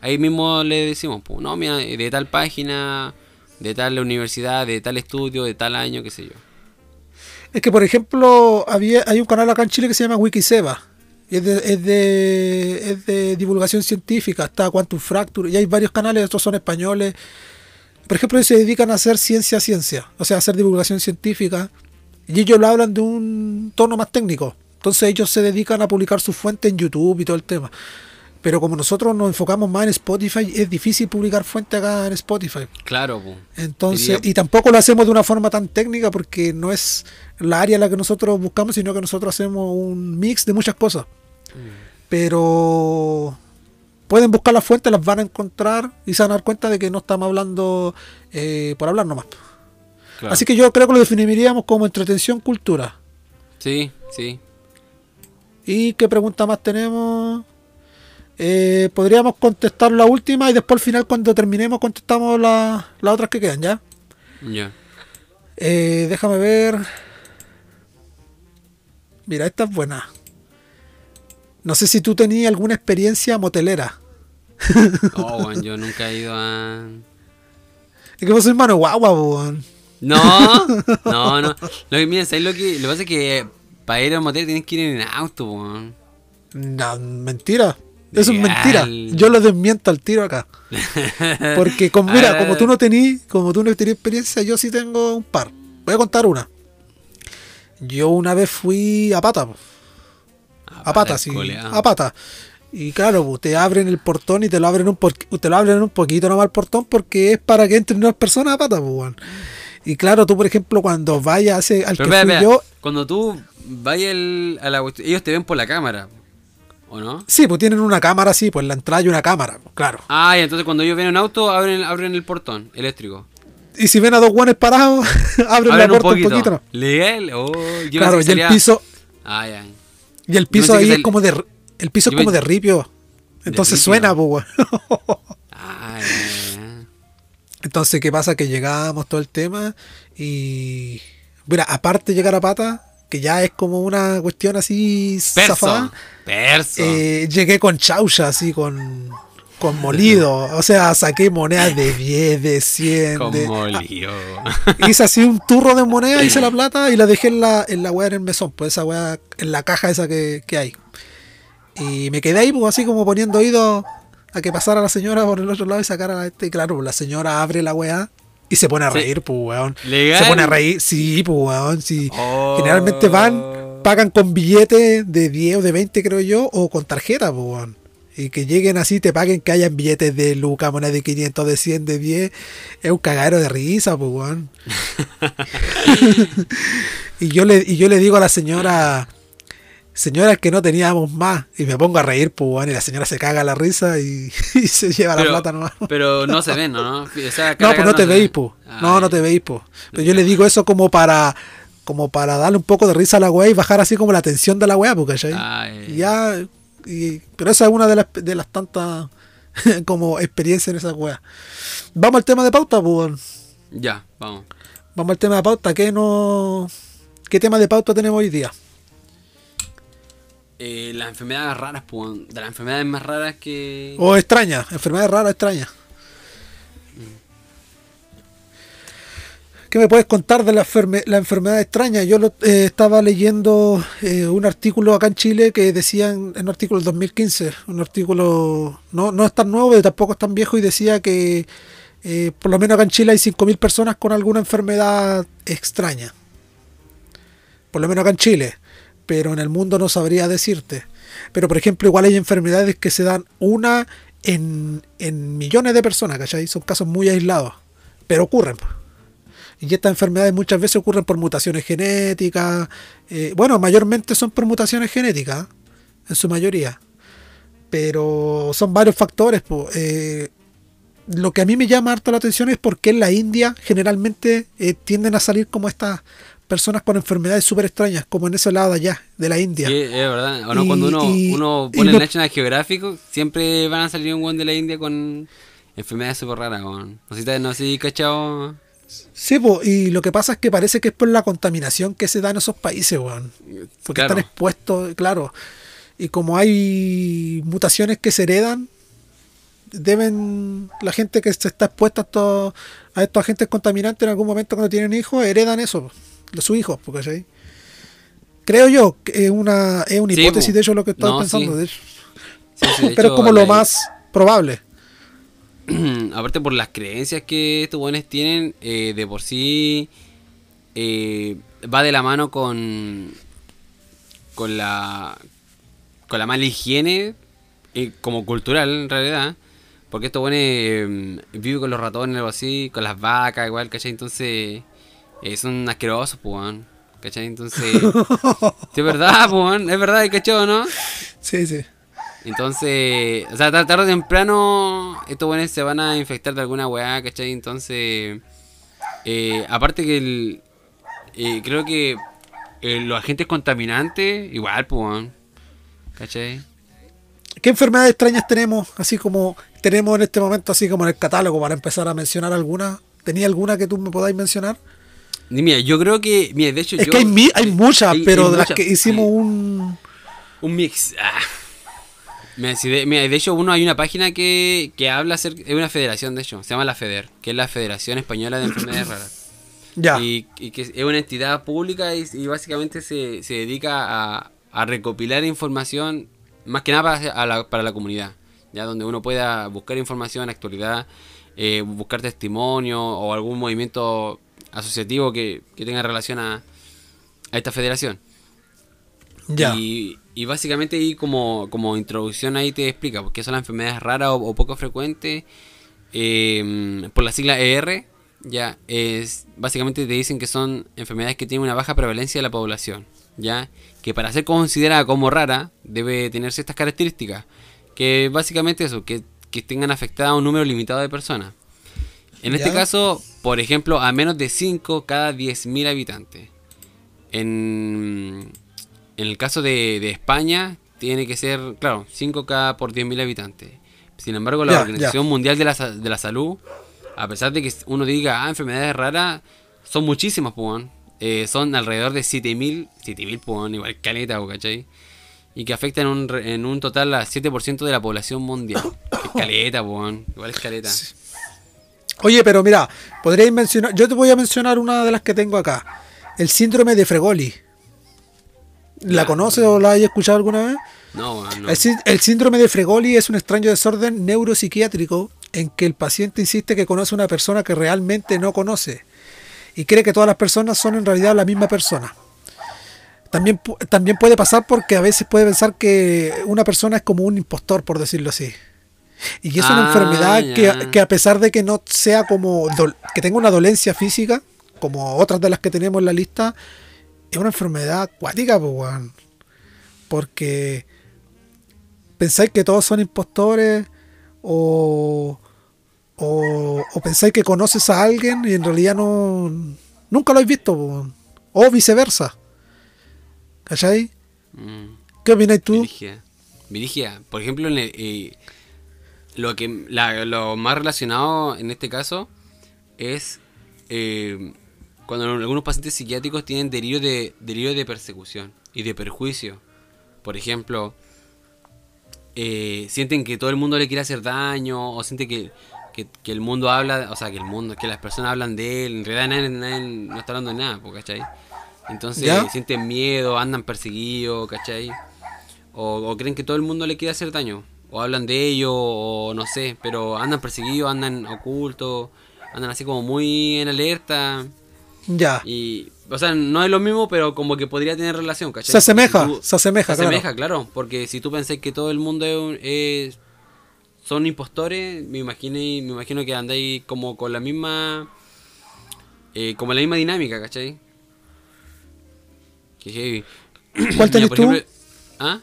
S3: ahí mismo le decimos, pues, no, mira, de tal página, de tal universidad, de tal estudio, de tal año, qué sé yo.
S2: Es que, por ejemplo, había, hay un canal acá en Chile que se llama Wikiseba. Y es, de, es, de, es de divulgación científica. Está Quantum Fracture. Y hay varios canales, estos son españoles. Por ejemplo, ellos se dedican a hacer ciencia ciencia. O sea, a hacer divulgación científica. Y ellos lo hablan de un tono más técnico. Entonces ellos se dedican a publicar sus fuentes en YouTube y todo el tema. Pero como nosotros nos enfocamos más en Spotify, es difícil publicar fuentes acá en Spotify.
S3: Claro, pues.
S2: Entonces,
S3: Diría-
S2: y tampoco lo hacemos de una forma tan técnica porque no es la área en la que nosotros buscamos, sino que nosotros hacemos un mix de muchas cosas. Pero pueden buscar las fuentes, las van a encontrar y se van a dar cuenta de que no estamos hablando eh, por hablar nomás.
S3: claro.
S2: Así que yo creo que lo definiríamos como entretención cultura.
S3: Sí, sí.
S2: ¿Y qué pregunta más tenemos? Eh, podríamos contestar la última y después al final cuando terminemos contestamos la- las otras que quedan, ¿ya?
S3: Ya.
S2: Eh, déjame ver. Mira, esta es buena. No sé si tú tenías alguna experiencia motelera.
S3: Oh, weón, yo nunca he ido a...
S2: Es que vos sois mano guagua, weón.
S3: No, no, no. Lo que, mira, ¿sabes lo que, lo que pasa es que para ir a un motel tienes que ir en auto, weón.
S2: No, mentira. Eso es mentira. Yo lo desmiento al tiro acá. Porque, como, mira,
S3: Ah.
S2: como tú no tenías, como tú no tenías experiencia, yo sí tengo un par. Voy a contar una. Yo una vez fui a pata. A pata, sí.
S3: culeado.
S2: A pata. Y claro, te abren el portón y te lo abren un por- te lo abren un poquito nomás el portón porque es para que entren unas personas a pata, weón. Y claro, tú por ejemplo cuando vayas al
S3: Pero
S2: que
S3: espera,
S2: fui
S3: espera.
S2: yo,
S3: Cuando tú vayas a la cuestión, ellos te ven por la cámara, ¿o no?
S2: sí, pues tienen una cámara así, pues en la entrada hay una cámara, claro.
S3: Ah, y entonces cuando ellos ven un auto, abren, abren el portón eléctrico.
S2: Y si ven a dos guanes parados, abren, la
S3: Abren un
S2: puerta un
S3: poquito.
S2: poquito. ¿no?
S3: Legal. Oh, yo
S2: Claro, y el piso,
S3: Ah, ya.
S2: y el piso ahí es
S3: sal-
S2: como de el piso es como de ripio. Entonces suena, pues.
S3: Ah, ya.
S2: Entonces, ¿qué pasa? Que llegamos todo el tema y. Mira, aparte de llegar a pata, que ya es como una cuestión así
S3: Perso.
S2: zafada,
S3: Perso.
S2: eh, llegué con chaucha, así con. Con molido, o sea, saqué monedas de 10, de 100, de,
S3: Como lío.
S2: hice así un turro de moneda, hice la plata y la dejé en la, en la weá en el mesón, pues esa weá, en la caja esa que, que hay. Y me quedé ahí, pues así como poniendo oído a que pasara la señora por el otro lado y sacara a este. Y claro, pues, la señora abre la weá y se pone a
S3: Sí.
S2: reír, pues weón.
S3: ¿Legal?
S2: Se pone a reír, sí, pues weón, sí.
S3: Oh.
S2: Generalmente van, pagan con billetes de 10 o de 20, creo yo, o con tarjeta, pues weón. Y que lleguen así, te paguen que hayan billetes de Luca, moneda de 500, de 100, de 10. Es un cagadero de risa, pues weón. y, yo le, y yo le digo a la señora, señora, es que no teníamos más. Y me pongo a reír, pues weón. Y la señora se caga la risa y, y se lleva la
S3: Pero,
S2: plata nomás.
S3: pero no se ven, ¿no? O sea,
S2: No, pues no te veis, pues.
S3: Ah,
S2: No, no te veis, pues. Pero yo le digo eso como para como para darle un poco de risa a la weá y bajar así como la tensión de la weá, pues, ¿cachai?
S3: Ah, ya,
S2: Y pero esa es una de las, de las tantas como experiencia en esa weá. Vamos al tema de pauta, pues.
S3: Ya, vamos.
S2: Vamos al tema de pauta. ¿Qué, no... ¿Qué tema de pauta tenemos hoy día?
S3: Eh, las enfermedades raras, pues, de las enfermedades más raras que...
S2: O extraña, enfermedades raras extrañas. ¿Qué me puedes contar de la, enferme- la enfermedad extraña? Yo lo- eh, estaba leyendo eh, un artículo acá en Chile que decían, en un artículo del 2015, un artículo no, no es tan nuevo, pero tampoco es tan viejo, y decía que eh, por lo menos acá en Chile hay 5.000 personas con alguna enfermedad extraña. Por lo menos acá en Chile, pero en el mundo no sabría decirte. Pero por ejemplo, igual hay enfermedades que se dan una en, en millones de personas, ¿cachai? Son casos muy aislados, pero ocurren. Y estas enfermedades muchas veces ocurren por mutaciones genéticas. eh, bueno, mayormente son por mutaciones genéticas, en su mayoría. Pero son varios factores. Eh, lo que a mí me llama harto la atención es por qué en la India generalmente eh, tienden a salir como estas personas con enfermedades súper extrañas, como en ese lado de allá, de la India.
S3: Sí, es verdad. O no,
S2: Y-
S3: cuando uno,
S2: y-
S3: uno pone el National Geographic, siempre van a salir un buen de la India con enfermedades súper raras. weón. No sé si no sé si cachado.
S2: Sí, po, y lo que pasa es que parece que es por la contaminación que se da en esos países, weón. Porque
S3: Claro.
S2: están expuestos, claro. Y como hay mutaciones que se heredan, deben la gente que se está expuesta a estos, a estos agentes contaminantes en algún momento cuando tienen hijos, heredan eso, de sus hijos, porque ¿cachai? Creo yo que es una, es una hipótesis de hecho lo que estoy
S3: No,
S2: pensando,
S3: sí.
S2: de hecho.
S3: Sí, sí, de
S2: pero es como lo más probable.
S3: aparte por las creencias que estos buenos tienen, eh, de por sí eh, va de la mano con con la con la mala higiene eh, como cultural en realidad, porque estos buenos eh, viven con los ratones o algo así, con las vacas igual, ¿cachai? Entonces son asquerosos, pues, weón, ¿cachai? Entonces, es verdad, weón, es verdad, ¿cachai? ¿no?
S2: Sí, sí.
S3: Entonces, o sea, tar- tarde o temprano, estos buenos se van a infectar de alguna weá, ¿cachai? Entonces, eh, aparte que el, eh, creo que eh, los agentes contaminantes, igual, pues, ¿cachai?
S2: ¿Qué enfermedades extrañas tenemos? Así como tenemos en este momento, así como en el catálogo, para empezar a mencionar alguna. ¿Tenía alguna que tú me podáis mencionar?
S3: Mira, yo creo que, mira, de hecho,
S2: Es
S3: yo-
S2: que hay, muchas,
S3: hay-
S2: pero
S3: hay
S2: de las que hicimos un...
S3: Un mix. Ah. Mira, si de, mira, de hecho, uno hay una página que, que habla acerca de una federación, de hecho, se llama la FEDER, que es la Federación Española de Enfermedades Raras.
S2: Ya.
S3: Y, y que es una entidad pública y, y básicamente se, se dedica a, a recopilar información, más que nada para, a la, para la comunidad, ya donde uno pueda buscar información, actualidad, eh, buscar testimonio o algún movimiento asociativo que, que tenga relación a, a esta federación.
S2: ya.
S3: Y, y básicamente ahí como, como introducción ahí te explica por qué son las enfermedades raras o, o poco frecuentes. eh, por la sigla ER, ya es básicamente te dicen que son enfermedades que tienen una baja prevalencia de la población, ya que para ser considerada como rara debe tener ciertas características, que básicamente eso, que, que tengan afectada a un número limitado de personas. En este
S2: Ya.
S3: caso, por ejemplo, a menos de 5 cada 10.000 habitantes. En, en el caso de, de España, tiene que ser, claro, 5 cada por 10.000 habitantes. Sin embargo, la
S2: Ya,
S3: Organización Mundial de la, de la Salud, a pesar de que uno diga, ah, enfermedades raras, son muchísimas, pues. Eh, son alrededor de 7.000, 7.000, pues, igual caleta, ¿cachai? Y que afectan en un, en un total a 7% de la población mundial. Es caleta, weón. igual es caleta.
S2: Oye, pero mira, podríais mencionar... Yo te voy a mencionar una de las que tengo acá. El síndrome de Fregoli. ¿La conoces o la has escuchado alguna vez?
S3: No, no.
S2: El, el síndrome de Fregoli es un extraño desorden neuropsiquiátrico en que el paciente insiste que conoce a una persona que realmente no conoce y cree que todas las personas son en realidad la misma persona. También, también puede pasar porque a veces puede pensar que una persona es como un impostor, por decirlo así. Y es una
S3: Ah,
S2: enfermedad que, que a pesar de que no sea como que tenga una dolencia física, como otras de las que tenemos en la lista, es una enfermedad acuática, pues, weón. Porque pensáis que todos son impostores o, o, o pensáis que conoces a alguien y en realidad no nunca lo habéis visto po. o viceversa ¿cachai?
S3: Mm.
S2: ¿qué opinas tú?
S3: Virigia. Virigia. Por ejemplo, en el, eh, lo que la- lo más relacionado en este caso es eh, cuando algunos pacientes psiquiátricos tienen delirio de delirio de persecución y de perjuicio. Por ejemplo, eh, sienten que todo el mundo le quiere hacer daño o sienten que, que, que el mundo habla, o sea, que el mundo, que las personas hablan de él, en realidad nadie, nadie no está hablando de nada, ¿cachai? Entonces
S2: ¿Ya?
S3: sienten miedo, andan perseguidos, ¿cachai? O, o creen que todo el mundo le quiere hacer daño, o hablan de ello, o no sé, pero andan perseguidos, andan ocultos, andan así como muy en alerta.
S2: Ya.
S3: Y, o sea, no es lo mismo, pero como que podría tener relación, ¿cachai?
S2: Se asemeja,
S3: Porque
S2: se asemeja,
S3: Se asemeja, claro. Porque si tú pensás que todo el mundo es, un- es- son impostores, me imagino, me imagino que andáis como con la misma. eh, como la misma dinámica, ¿cachai? Que heavy.
S2: ¿Cuál
S3: Mira,
S2: tenés
S3: por
S2: tú?
S3: ejemplo- ¿Ah?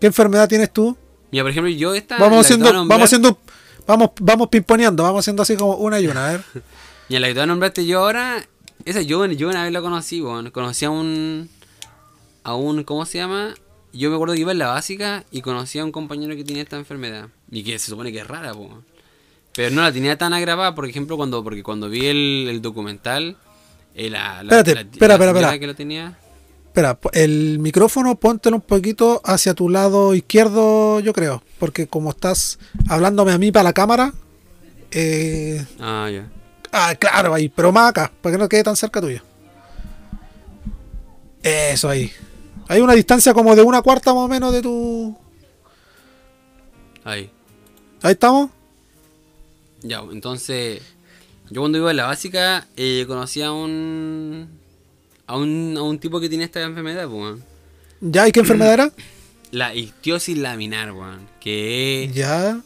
S2: ¿Qué enfermedad tienes tú?
S3: Mira, por ejemplo, yo esta.
S2: Vamos haciendo,
S3: nombrar-
S2: vamos haciendo, vamos, vamos pimponeando, vamos haciendo así como una y una, a ver.
S3: Y a la que te voy a nombrarte yo ahora, esa yo, yo una vez la conocí, weón. Conocí a un. A un. ¿Cómo se llama? Yo me acuerdo que iba en la básica y conocí a un compañero que tenía esta enfermedad. Y que se supone que es rara, po. Pero no la tenía tan agravada, por ejemplo, cuando porque cuando vi el, el documental. eh, la, la-
S2: Espérate,
S3: la-
S2: espera, espera, espera.
S3: que lo tenía.
S2: Espera, el micrófono póntelo un poquito hacia tu lado izquierdo, yo creo. Porque como estás hablándome a mí para la cámara. Eh,
S3: Ah, ya.
S2: ah, claro, ahí, pero más acá, para que no quede tan cerca tuyo. Eso ahí. Hay una distancia como de una cuarta más o menos de tu.
S3: Ahí.
S2: Ahí estamos.
S3: Ya, entonces. Yo cuando iba en la básica, eh, conocí a un. A un, a un tipo que tenía esta enfermedad, weón.
S2: ¿Ya? ¿Y qué enfermedad era?
S3: La ictiosis laminar, weón. Que es,
S2: Ya.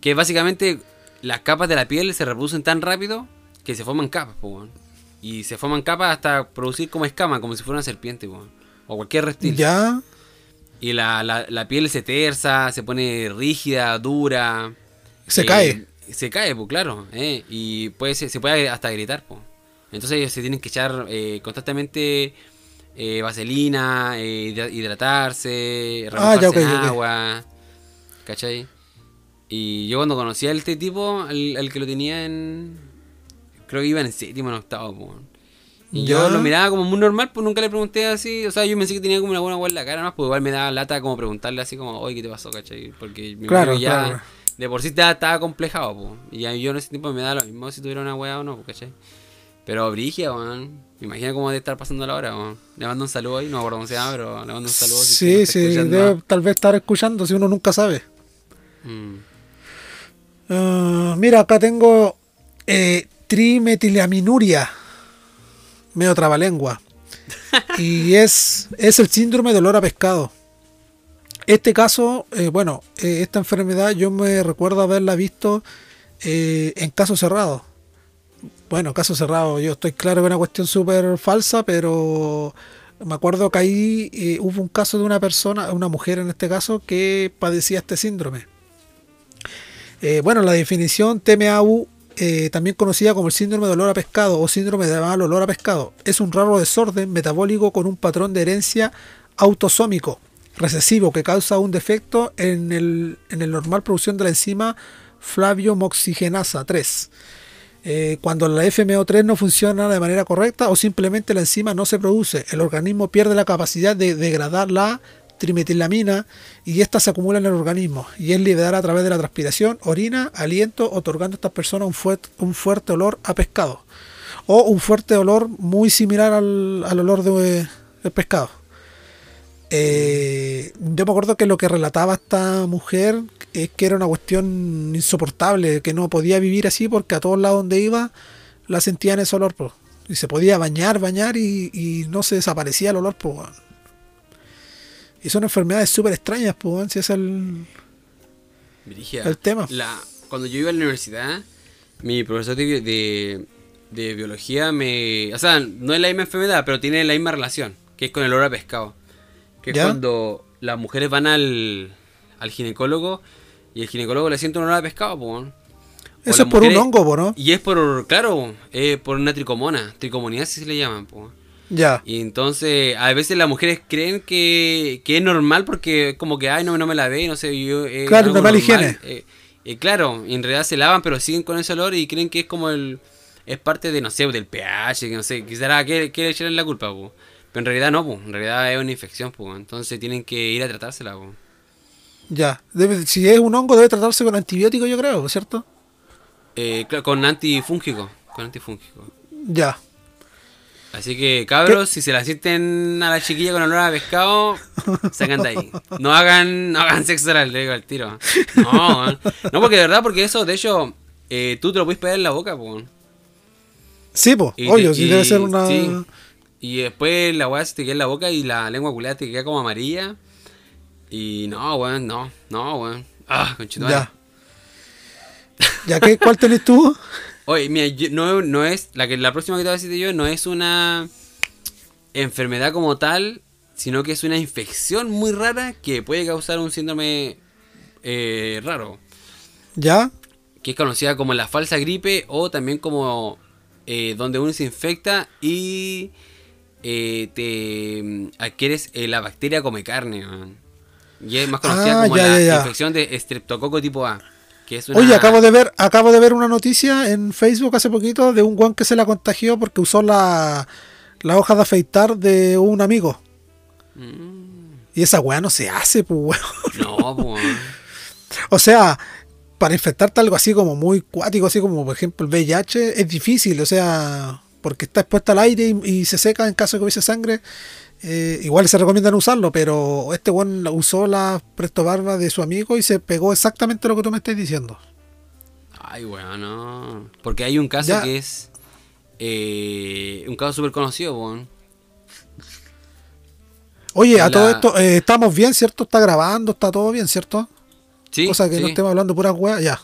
S3: que básicamente las capas de la piel se reproducen tan rápido que se forman capas, weón. Y se forman capas hasta producir como escama, como si fuera una serpiente, weón. O cualquier reptil.
S2: Ya.
S3: Y la, la, la piel se tersa, se pone rígida, dura.
S2: Se
S3: Eh,
S2: cae.
S3: Se cae, pues claro. eh, y puede, ser- se puede hasta gritar, pues. Entonces ellos se tienen que echar eh, constantemente eh, vaselina, eh, hidra- hidratarse,
S2: Ah,
S3: remojarse
S2: ya, ok,
S3: en agua. ¿Cachai? Y yo cuando conocí a este tipo, al, al que lo tenía en... Creo que iba en séptimo en octavo, pues. Y
S2: Ya.
S3: yo lo miraba como muy normal, pues nunca le pregunté así. O sea, yo pensé que tenía como una buena hueá en la cara, ¿no? Pues igual me daba lata como preguntarle así como, oye, ¿qué te pasó, cachai? Porque me
S2: Claro,
S3: ya
S2: claro.
S3: de por sí estaba, estaba complejado, pues. Y a yo en ese tiempo me da lo mismo si tuviera una hueá o no, ¿cachai? Pero Brigia, weón. Me imagino cómo debe estar pasando la hora, weón. Le mando un saludo ahí, no me acuerdo cómo se llama, pero le mando un saludo. si
S2: Sí,
S3: está
S2: sí, debe tal vez estar escuchando si uno nunca sabe.
S3: Mm.
S2: Ah, mira, acá tengo eh, trimetilaminuria. Medio trabalengua. y es, es el síndrome de olor a pescado. Este caso, eh, bueno, eh, esta enfermedad yo me recuerdo haberla visto eh, en caso cerrado. Bueno, caso cerrado, yo estoy claro que es una cuestión súper falsa, pero me acuerdo que ahí eh, hubo un caso de una persona, una mujer en este caso, que padecía este síndrome. Eh, bueno, la definición TMAU, eh, también conocida como el síndrome de olor a pescado o síndrome de mal olor a pescado, es un raro desorden metabólico con un patrón de herencia autosómico recesivo que causa un defecto en el, en el normal producción de la enzima flaviomoxigenasa 3. Eh, cuando la FMO3 no funciona de manera correcta o simplemente la enzima no se produce, el organismo pierde la capacidad de degradar la trimetilamina y esta se acumula en el organismo y es liberada a través de la transpiración, orina, aliento, otorgando a estas personas un, un fuerte olor a pescado o un fuerte olor muy similar al, al olor de, del pescado. Eh, yo me acuerdo que lo que relataba esta mujer es que era una cuestión insoportable, que no podía vivir así porque a todos lados donde iba la sentían ese olor. po. Y se podía bañar, bañar y, y no se desaparecía el olor. po, weón. Y son enfermedades súper extrañas, pues, weón, si es el... El tema.
S3: La, cuando yo iba a la universidad, mi profesor de, de biología me... O sea, no es la misma enfermedad, pero tiene la misma relación, que es con el olor a pescado. Que es cuando las mujeres van al, al ginecólogo y el ginecólogo le siente un olor a pescado, pues. weón. O
S2: Eso es por un hongo, po, ¿no?
S3: Y es por, claro, es por una tricomona, tricomoniasis le llaman, pues.
S2: Ya.
S3: Y entonces, a veces las mujeres creen que, que es normal porque como que, ay, no, no me la ve, no sé, yo... eh,
S2: Claro, normal higiene.
S3: eh, Y claro, en realidad se lavan, pero siguen con ese olor y creen que es como el. Es parte de, no sé, del pH, que no sé, quizá que quiere echarle la culpa, po. Pero en realidad no, po. En realidad es una infección, po. Entonces tienen que ir a tratársela, po.
S2: Ya. Debe- si es un hongo, debe tratarse con antibiótico, yo creo, ¿cierto?
S3: Eh, claro, con antifúngico. Con antifúngico.
S2: Ya.
S3: Así que, cabros, si se la sienten a la chiquilla con olor a pescado, sacan de ahí. No hagan, no hagan sexo oral, le digo al tiro. No, man. no, porque de verdad, porque eso, de hecho, eh, tú te lo puedes pegar en la boca, pues.
S2: Sí, pues, obvio,
S3: te-
S2: si debe ser una.
S3: sí. Y después la weá se te queda en la boca y la lengua culada te queda como amarilla. Y no, weón, no, no, weón. Ah, conchetumare.
S2: Ya. ¿Ya qué? ¿Cuál tenés tú?
S3: Oye, mira, yo- no, no es. La, que, la próxima que te voy a decir yo no es una enfermedad como tal, sino que es una infección muy rara que puede causar un síndrome eh, raro.
S2: ¿Ya?
S3: Que es conocida como la falsa gripe o también como eh, donde uno se infecta y eh, te mm, adquieres eh, la bacteria come carne. man. Y es más conocida
S2: Ah,
S3: como
S2: ya,
S3: la
S2: ya, ya.
S3: infección de estreptococo tipo A. Que es una...
S2: Oye, acabo de ver, acabo de ver una noticia en Facebook hace poquito de un guan que se la contagió porque usó la, la hoja de afeitar de un amigo.
S3: Mm,
S2: Y esa weá no se hace, pues weón.
S3: no, pues.
S2: O sea, para infectarte algo así como muy cuático, así como por ejemplo el VIH, es difícil, o sea, porque está expuesta al aire y, y se seca en caso de que hubiese sangre. eh, igual se recomienda no usarlo, pero este weón usó la presto barba de su amigo y se pegó exactamente lo que tú me estás diciendo.
S3: Ay, weón, no. Porque hay un caso
S2: Ya.
S3: que es. eh, un caso súper conocido, weón.
S2: Oye, a
S3: La-
S2: todo esto, eh, estamos bien, ¿cierto? Está grabando, está todo bien, ¿cierto?
S3: Sí.
S2: Cosa que no estemos hablando puras weas, ya.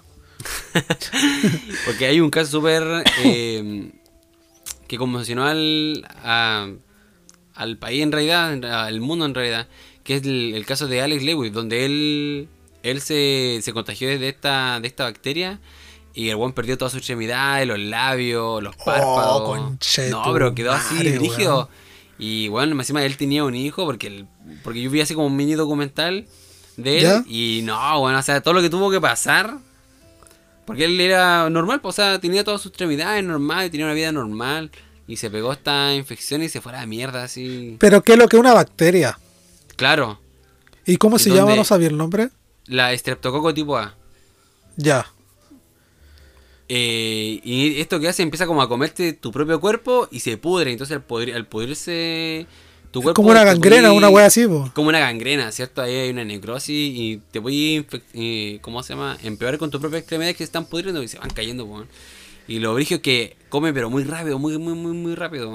S3: Porque hay un caso súper. que conmocionó al. a- al país en realidad, al mundo en realidad. Que es el, el caso de Alex Lewis, donde él. Él se, se contagió de esta, de esta bacteria. Y el weón perdió todas sus extremidades, los labios, los párpados.
S2: Oh,
S3: no, pero quedó así,
S2: madre,
S3: rígido.
S2: weón.
S3: Y bueno, encima él tenía un hijo, porque el- porque yo vi así como un mini documental de él.
S2: ¿Ya?
S3: Y no, bueno, o sea, todo lo que tuvo que pasar. Porque él era normal, pues, o sea, tenía todas sus extremidades normal, tenía una vida normal. Y se pegó esta infección y se fue a la mierda, así.
S2: Pero ¿qué es lo que es una bacteria?
S3: Claro,
S2: ¿Y cómo
S3: ¿Y
S2: se llama? No sabía el nombre.
S3: la estreptococo tipo A.
S2: Ya.
S3: Eh, y esto que hace empieza como a comerte tu propio cuerpo y se pudre. Entonces al, al pudrirse tu
S2: Es
S3: cuerpo.
S2: como una gangrena, una wea así, po.
S3: Como una gangrena, ¿cierto? Ahí hay una necrosis y te voy a ¿cómo se llama? Empeorar con tus propias extremidades que se están pudriendo y se van cayendo, weón. Y lo brillo es que come pero muy rápido, muy, muy, muy, muy rápido.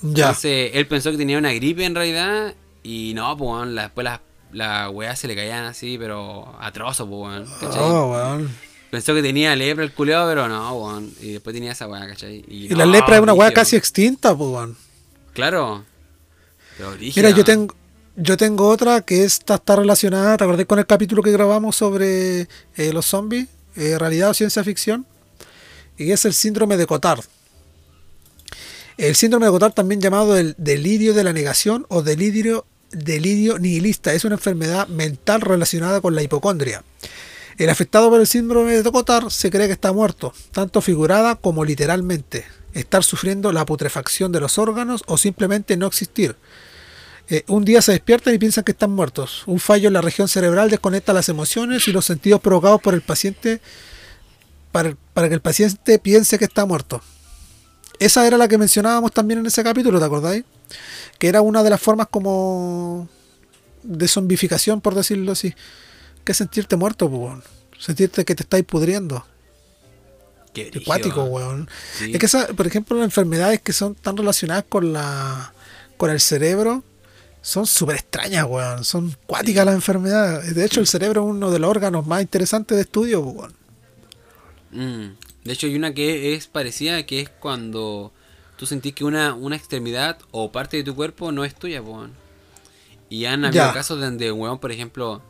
S2: Ya.
S3: Entonces él pensó que tenía una gripe en realidad y no, pues, la- después las la weas se le caían así, pero a trozos, pues.
S2: Oh, weón.
S3: Pensó que tenía lepra el culeado, pero no, weón. Y después tenía esa weá, ¿cachai?
S2: Y
S3: no,
S2: la lepra es una
S3: brígido.
S2: casi extinta, pues, weón.
S3: Claro.
S2: Mira, yo tengo, yo tengo otra que esta está relacionada, ¿te acordás con el capítulo que grabamos sobre eh, los zombies? Eh, realidad o ciencia ficción. Y es el síndrome de Cotard. El síndrome de Cotard, también llamado el delirio de la negación o delirio, delirio nihilista, es una enfermedad mental relacionada con la hipocondria. El afectado por el síndrome de Cotard se cree que está muerto, tanto figurada como literalmente. Estar sufriendo la putrefacción de los órganos o simplemente no existir. Eh, un día se despiertan y piensan que están muertos. Un fallo en la región cerebral desconecta las emociones y los sentidos provocados por el paciente para, para que el paciente piense que está muerto. Esa era la que mencionábamos también en ese capítulo, ¿te acordáis? Que era una de las formas como de zombificación, por decirlo así. Que sentirte muerto. Sentirte que te estáis pudriendo.
S3: Qué
S2: Acuático,
S3: weón. Sí.
S2: Es que, esa- por ejemplo, las enfermedades que son tan relacionadas con la con el cerebro son súper extrañas, weón. Son cuáticas las enfermedades. De hecho, el cerebro es uno de los órganos más interesantes de estudio, weón.
S3: Mm. De hecho, hay una que es parecida, que es cuando tú sentís que una, una extremidad o parte de tu cuerpo no es tuya, weón. Y han habido
S2: Ya.
S3: casos donde weón, por ejemplo,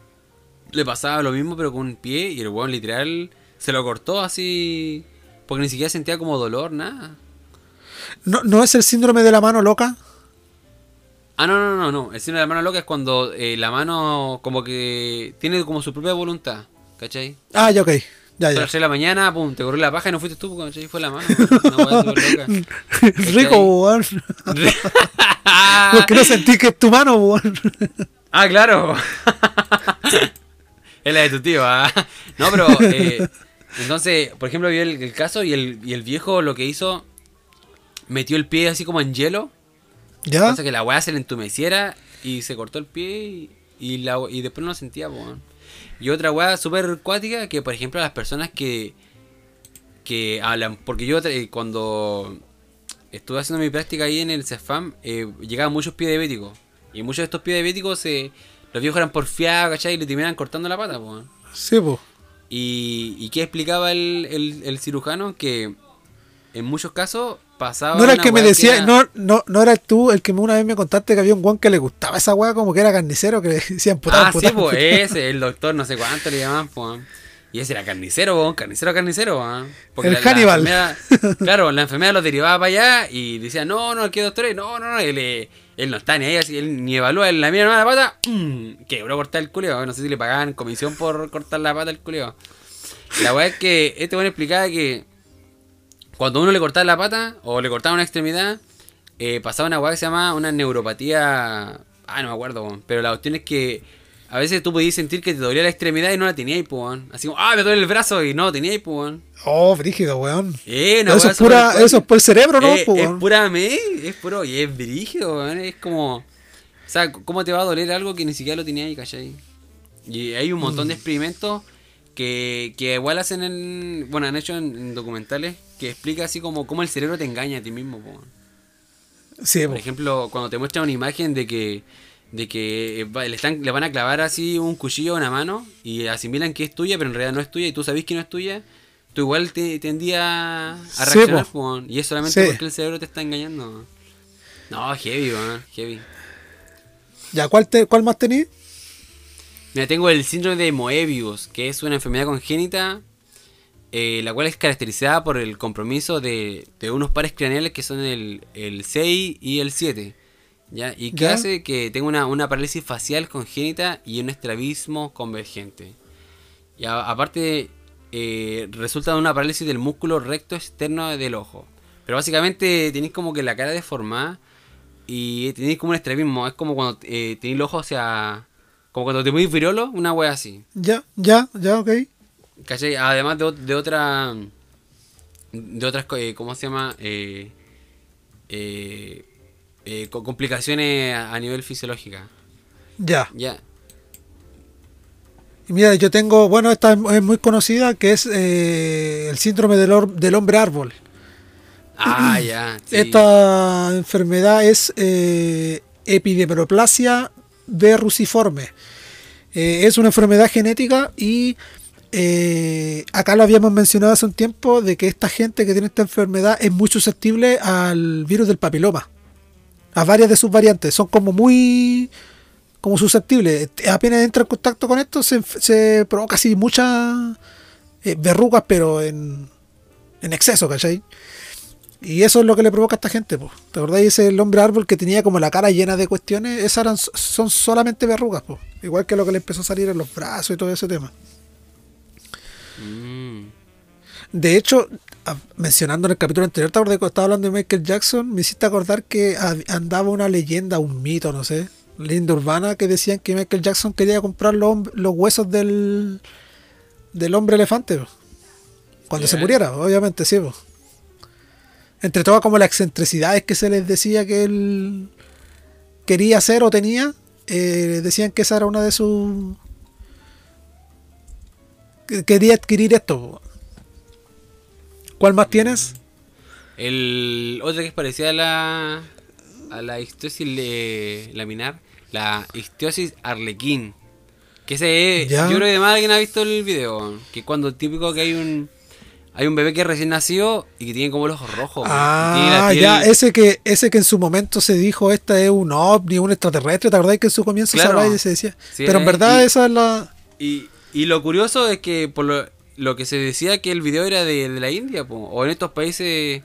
S3: le pasaba lo mismo pero con un pie y el weón literal se lo cortó así porque ni siquiera sentía como dolor, nada.
S2: ¿No, ¿No es el síndrome de la mano loca?
S3: Ah, no, no, no, no. El síndrome de la mano loca es cuando eh, la mano como que tiene como su propia voluntad. ¿cachai?
S2: Ah, ya, ok. Ya,
S3: A
S2: ya.
S3: las 3 de la mañana, pum, te corrió la paja y no fuiste tú, ¿cachai? Fue la mano. Una.
S2: Rico, weón. Porque no sentí que es tu mano, weón.
S3: Ah, claro. es la de tu tío, ah. No, pero. eh, entonces, por ejemplo, vi el, el caso y el, y el viejo lo que hizo. Metió el pie así como en hielo.
S2: ¿Ya?
S3: Pasa que la weá se le entumeciera y se cortó el pie y, y, la, y después no lo sentía, weón. Y otra weá súper cuática que, por ejemplo, las personas que. que hablan. Porque yo eh, cuando estuve haciendo mi práctica ahí en el CEFAM, eh, llegaban muchos pies diabéticos. Y muchos de estos pies diabéticos, se los viejos eran porfiados, ¿cachai? Y le terminaban cortando la pata, weón.
S2: Sí, pues.
S3: Y, ¿Y qué explicaba el, el, el cirujano? Que en muchos casos pasaba.
S2: No era el que me decía,
S3: era-
S2: no, no, no era tú el que una vez me contaste que había un guan que le gustaba esa weá como que era carnicero, que le decían puta,
S3: Ah, sí, pues ese, el doctor, no sé cuánto le llamaban, pues. Y ese era carnicero, po, carnicero, carnicero, po, Porque
S2: El
S3: la- la
S2: Hannibal.
S3: enfermedad- claro, la enfermedad los derivaba para allá y decía, no, no, ¿qué doctor? No, no, no, él, eh, él no está ni ahí, así, él ni evalúa, él la mira nomás la pata, mm, quebró cortar el culeo. No sé si le pagaban comisión por cortar la pata al culeo. La weá es que este bueno explicaba que cuando uno le cortaba la pata o le cortaba una extremidad, eh, pasaba una weá que se llama una neuropatía. Ah, no me acuerdo, pero la cuestión es que a veces tú podías sentir que te dolía la extremidad y no la tenías, weón. Así como, ah, me duele el brazo y no, tenías, pues, weón.
S2: Oh, brígido, weón.
S3: Eh, una
S2: eso es pura, eso es por el cerebro, ¿no?
S3: eh,
S2: po,
S3: es
S2: weón?
S3: pura me, es puro, y es brígido, weón, es como, o sea, ¿cómo te va a doler algo que ni siquiera lo tenías ahí, cachai? Y hay un montón
S2: Mm.
S3: de experimentos que, que igual hacen en, bueno, han hecho en, en documentales que explica así como cómo el cerebro te engaña a ti mismo, po.
S2: Sí,
S3: Por
S2: po.
S3: ejemplo, cuando te muestra una imagen de que de que eh, le, están, le van a clavar así un cuchillo a una mano y asimilan que es tuya, pero en realidad no es tuya y tú sabes que no es tuya, tú igual te tendía a reaccionar, y es solamente
S2: Sí.
S3: porque el cerebro te está engañando. No, heavy, weón, heavy.
S2: Ya, ¿cuál, te, cuál más tenías?
S3: Mira, tengo el síndrome de Moebius, que es una enfermedad congénita, eh, la cual es caracterizada por el compromiso de, de unos pares craneales que son el, el 6 y el 7. ¿Ya? Y
S2: Ya.
S3: hace que tenga una, una parálisis facial congénita y un estrabismo convergente. Y a- aparte, eh, resulta de una parálisis del músculo recto externo del ojo. Pero básicamente tenéis como que la cara deformada y tenéis como un estrabismo. Es como cuando eh, tenéis los ojos hacia. Como cuando te muy virolo, una wea así.
S2: Ya, ya, ya, ok.
S3: ¿Cachai? Además de, de otra. De otras. eh, ¿Cómo se llama? Eh, eh, eh, co- complicaciones a, nivel fisiológica.
S2: Ya.
S3: Ya.
S2: Mira, yo tengo, bueno, esta es muy conocida, que es eh, el síndrome del, or- del hombre árbol.
S3: Ah, ya. sí.
S2: Esta enfermedad es eh, epidermoplasia verruciforme. Eh, es una enfermedad genética y eh, acá lo habíamos mencionado hace un tiempo de que esta gente que tiene esta enfermedad es muy susceptible al virus del papiloma. A varias de sus variantes. Son como muy como susceptibles. Apenas entra en contacto con esto se, se provoca así muchas eh, verrugas, pero en, en exceso, ¿cachai? Y eso es lo que le provoca a esta gente, pues. ¿Te acordáis ese el hombre árbol que tenía como la cara llena de cuestiones? Esas eran, son solamente verrugas, pues. Igual que lo que le empezó a salir en los brazos y todo ese tema.
S3: Mm.
S2: De hecho, mencionando en el capítulo anterior, ¿te cuando estaba hablando de Michael Jackson? Me hiciste acordar que andaba una leyenda, un mito, no sé, leyenda urbana, que decían que Michael Jackson quería comprar los, huesos del, del hombre elefante. Cuando se muriera, obviamente, sí, pues. Entre todas como las excentricidades que se les decía que él quería hacer o tenía, eh, decían que esa era una de sus... que quería adquirir esto. ¿Cuál más tienes?
S3: El otro que es parecida a la. a la histiosis laminar. La histiosis arlequín. Que.
S2: Ya.
S3: Yo creo que además alguien ha visto el video. Que cuando típico que hay un. Hay un bebé que es recién nacido y que tiene como los ojos rojos. y tiene la
S2: Ah,
S3: piel-
S2: ya, ese que, ese que en su momento se dijo, esta es un ovni, un extraterrestre, ¿te acordás que en su comienzo se
S3: Claro.
S2: hablaba y se decía?
S3: Sí,
S2: Pero en verdad
S3: y-
S2: esa es la...
S3: Y, y lo curioso es que por lo, lo que se decía que el video era de, de la India, po, o en estos países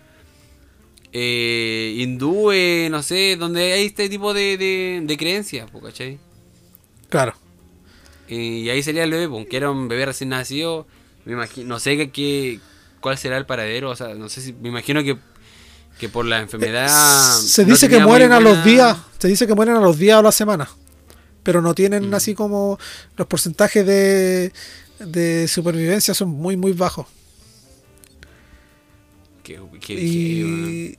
S3: eh, hindúes, no sé, donde hay este tipo de, de, de creencias, po, ¿cachai?
S2: Claro.
S3: y ahí sería el bebé, pues, que era un bebé recién nacido. Me imagino, no sé qué, cuál será el paradero, o sea, no sé si, me imagino que, que por la enfermedad...
S2: Eh, Se
S3: no
S2: dice que mueren a los días, se dice que mueren a los días o a la semana, pero no tienen
S3: Mm.
S2: así como los porcentajes de, de supervivencia son muy muy bajos.
S3: Que, bueno.
S2: Y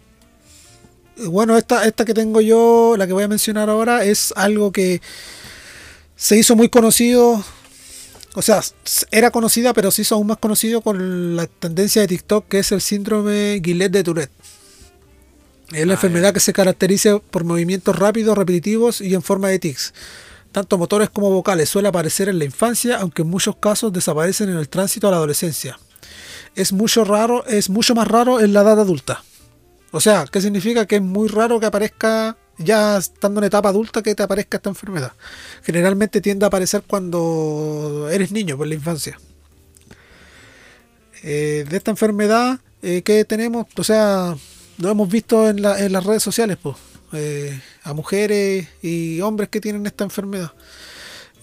S2: y bueno, esta, esta que tengo yo, la que voy a mencionar ahora, es algo que se hizo muy conocido. O sea, era conocida, pero se hizo aún más conocido con la tendencia de TikTok, que es el síndrome Guillain de Tourette. Es la
S3: Ah,
S2: enfermedad que se caracteriza por movimientos rápidos, repetitivos y en forma de tics. Tanto motores como vocales suele aparecer en la infancia, aunque en muchos casos desaparecen en el tránsito a la adolescencia. Es mucho raro, es mucho más raro en la edad adulta. O sea, ¿qué significa? Que es muy raro que aparezca ya estando en etapa adulta que te aparezca esta enfermedad. Generalmente tiende a aparecer cuando eres niño, por la infancia. Eh, de esta enfermedad eh, que tenemos, o sea, lo hemos visto en, la- en las redes sociales, pues, a mujeres y hombres que tienen esta enfermedad.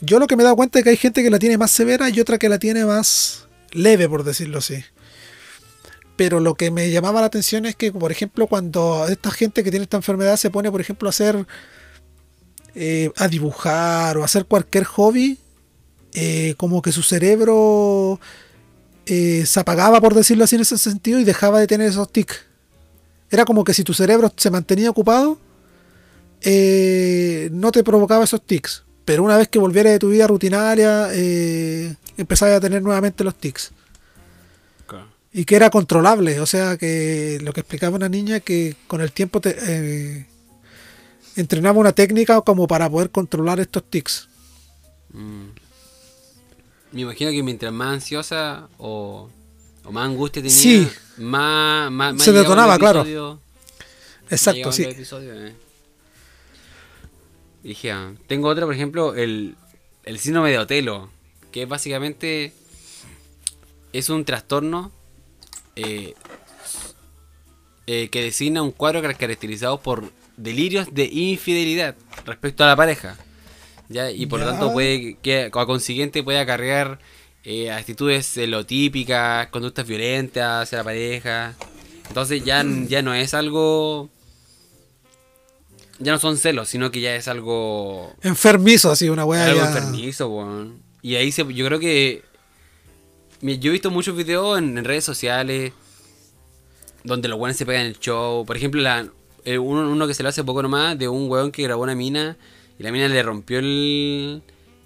S2: Yo lo que me he dado cuenta es que hay gente que la tiene más severa y otra que la tiene más leve, por decirlo así. Pero lo que me llamaba la atención es que, por ejemplo, cuando esta gente que tiene esta enfermedad se pone, por ejemplo, a hacer, eh, a dibujar o a hacer cualquier hobby, eh, como que su cerebro eh, se apagaba, por decirlo así, en ese sentido y dejaba de tener esos tics. Era como que si tu cerebro se mantenía ocupado, eh, no te provocaba esos tics. Pero una vez que volvieras de tu vida rutinaria, eh, empezabas a tener nuevamente los tics y que era controlable. O sea, que lo que explicaba una niña que con el tiempo te, eh, entrenaba una técnica como para poder controlar estos tics.
S3: Mm. Me imagino que mientras más ansiosa o, o más angustia tenía,
S2: Sí.
S3: más, más, más
S2: Se detonaba, claro. Exacto, sí.
S3: eh. Dije, ah, tengo otro, por ejemplo, el, el síndrome de Otelo, que es básicamente es un trastorno eh, eh, que designa un cuadro caracterizado por delirios de infidelidad respecto a la pareja. ¿ya? Y por lo tanto puede que a consiguiente puede acarrear eh, actitudes celotípicas, conductas violentas hacia la pareja. Entonces ya, ya no es algo... Ya no son celos, sino que ya es algo
S2: Enfermizo, así, una wea
S3: algo
S2: ya-
S3: enfermizo, weón. Y ahí se, yo creo que. Yo he visto muchos videos en, en redes sociales donde los weones se pegan el show. Por ejemplo, la, uno, uno que se lo hace poco nomás de un weón que grabó una mina y la mina le rompió el.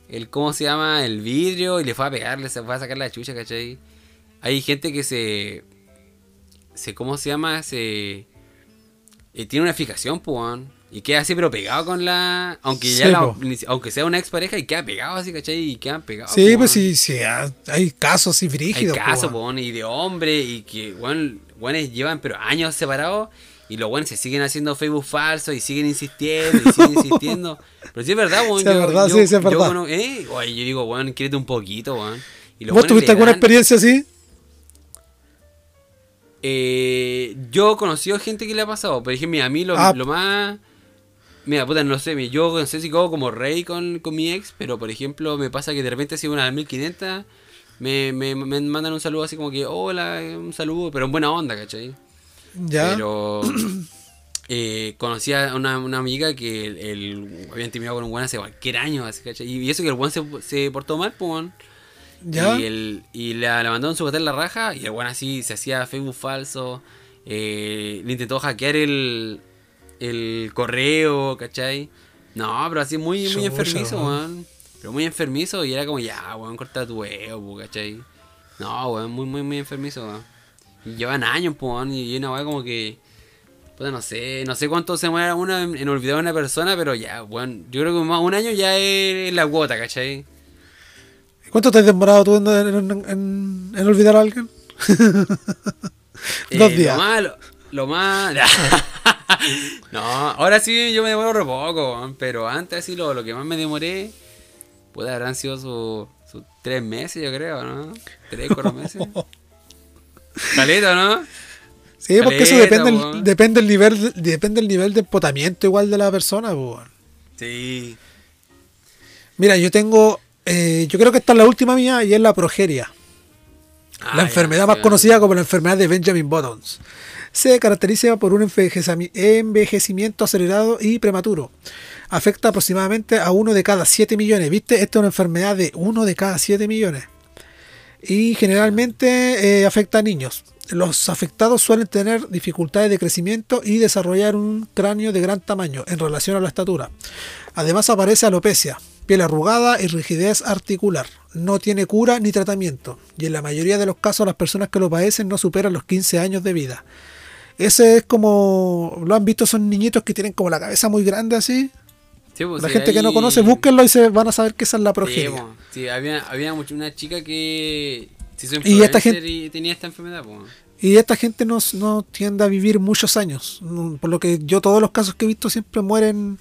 S3: el ¿Cómo se llama? El vidrio y le fue a pegarle, se fue a sacar la chucha, ¿cachai? Hay gente que se. se ¿Cómo se llama? Se. eh, tiene una fijación, pues. Y queda así, pero pegado con la. Aunque ya la- aunque sea una expareja y queda pegado así, ¿cachai? Y quedan pegados.
S2: Sí,
S3: po,
S2: pues sí, sí, ah, hay casos así
S3: Hay
S2: brígidos. po,
S3: casos, po, y de hombre, y que, weón, weones llevan pero años separados, y los weones se siguen haciendo Facebook falso, y siguen insistiendo, y siguen insistiendo. Pero sí es verdad, weón.
S2: Sí, es verdad, sí, sí, es
S3: yo
S2: verdad.
S3: cono- eh, oye, yo digo, weón, quírete un poquito, weón.
S2: ¿Vos tuviste alguna
S3: dan-
S2: experiencia así?
S3: Eh, yo he conocido gente que le ha pasado, pero dije, mira, a mí lo,
S2: Ah.
S3: lo más... Mira, puta, no sé, yo no sé si hago como rey con, con mi ex, pero por ejemplo me pasa que de repente si una de 1500 me, me, me mandan un saludo así como que, hola, un saludo, pero en buena onda, ¿cachai?
S2: Ya.
S3: Pero eh, conocí a una, una amiga que el, el- habían terminado con un buen hace cualquier año, así, ¿cachai? Y eso que el buen se, se portó mal, pues,
S2: ya.
S3: Y, el, y la, la mandaron su hotel la raja y el weón así se hacía Facebook falso. eh, le intentó hackear el, el correo, ¿cachai? No, pero así muy, muy enfermizo,
S2: weón.
S3: Pero muy enfermizo y era como, ya, weón, corta tu huevo, ¿cachai? No, weón, muy, muy, muy enfermizo, weón. Y llevan años, pues, weón, y una weón como que... Puta, no sé, no sé cuánto se muere uno en, en olvidar a una persona, pero ya, weón, yo creo que más un año ya es la cuota, ¿cachai?
S2: ¿Cuánto te has demorado tú en, en- en- olvidar a alguien?
S3: Eh,
S2: Dos días.
S3: Lo más, lo, lo más. no, ahora sí yo me demoro poco, pero antes así lo, lo que más me demoré, pues habrán sido sus sus tres meses, yo creo, ¿no? Tres, cuatro meses. Caleta, ¿no?
S2: Sí, porque eso depende, el, depende el nivel de- depende el nivel de empotamiento igual de la persona, po.
S3: Sí.
S2: Mira, yo tengo eh, yo creo que esta es la última mía y es la progeria.
S3: Ah,
S2: la
S3: ya,
S2: enfermedad más
S3: ya.
S2: conocida como la enfermedad de Benjamin Buttons. Se caracteriza por un envejecimiento acelerado y prematuro. Afecta aproximadamente a uno de cada 7 millones. ¿Viste? Esta es una enfermedad de uno de cada 7 millones. Y generalmente eh, afecta a niños. Los afectados suelen tener dificultades de crecimiento y desarrollar un cráneo de gran tamaño en relación a la estatura. Además aparece alopecia, piel arrugada y rigidez articular. No tiene cura ni tratamiento y en la mayoría de los casos las personas que lo padecen no superan los 15 años de vida. Ese es como, lo han visto, son niñitos que tienen como la cabeza muy grande así.
S3: Sí, pues,
S2: La
S3: sí,
S2: gente que no conoce, búsquenlo y se van a saber que esa es la.
S3: Sí, había, había una chica que se hizo
S2: Y esta gente-
S3: y tenía esta enfermedad. po.
S2: Y esta gente no, no tiende a vivir muchos años. Por lo que yo todos los casos que he visto siempre mueren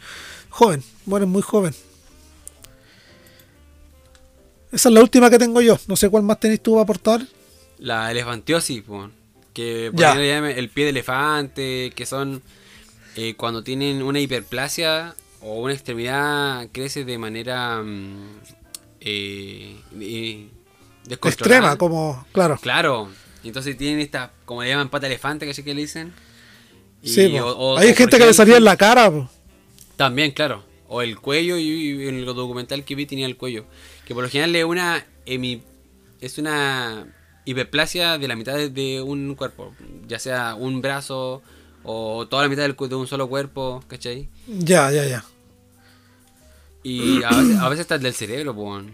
S2: joven, mueren muy joven. Esa es la última que tengo yo. No sé cuál más tenéis tú para aportar.
S3: La elefantiosis, po, que por ahí llaman el pie de elefante, que son eh, cuando tienen una hiperplasia o una extremidad crece de manera mm, eh, eh, descontrolada.
S2: Extrema, como, claro.
S3: Claro, entonces tienen esta, como le llaman pata elefante, que que le dicen. Y-
S2: Sí, po.
S3: o- o-
S2: Hay
S3: o,
S2: gente que le salía en la cara. po.
S3: También, claro. O el cuello, y, en el documental que vi tenía el cuello. Que por lo general es una es una hiperplasia de la mitad de, de un cuerpo. Ya sea un brazo o toda la mitad del, de un solo cuerpo, ¿cachai?
S2: Ya, ya, ya.
S3: Y a veces, a veces hasta el del cerebro, pues.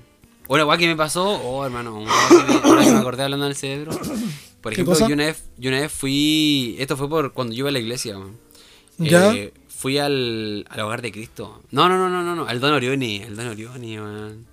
S3: Una guay que me pasó, oh hermano, una que me, ahora que me acordé hablando del cerebro. Por
S2: ¿Qué
S3: ejemplo, yo una, vez, yo una vez fui. Esto fue por cuando yo iba a la iglesia, weón.
S2: ¿Ya?
S3: Eh, fui al, al hogar de Cristo. No, no, no, no, no, no, al Don Orione, al Don Orione, weón.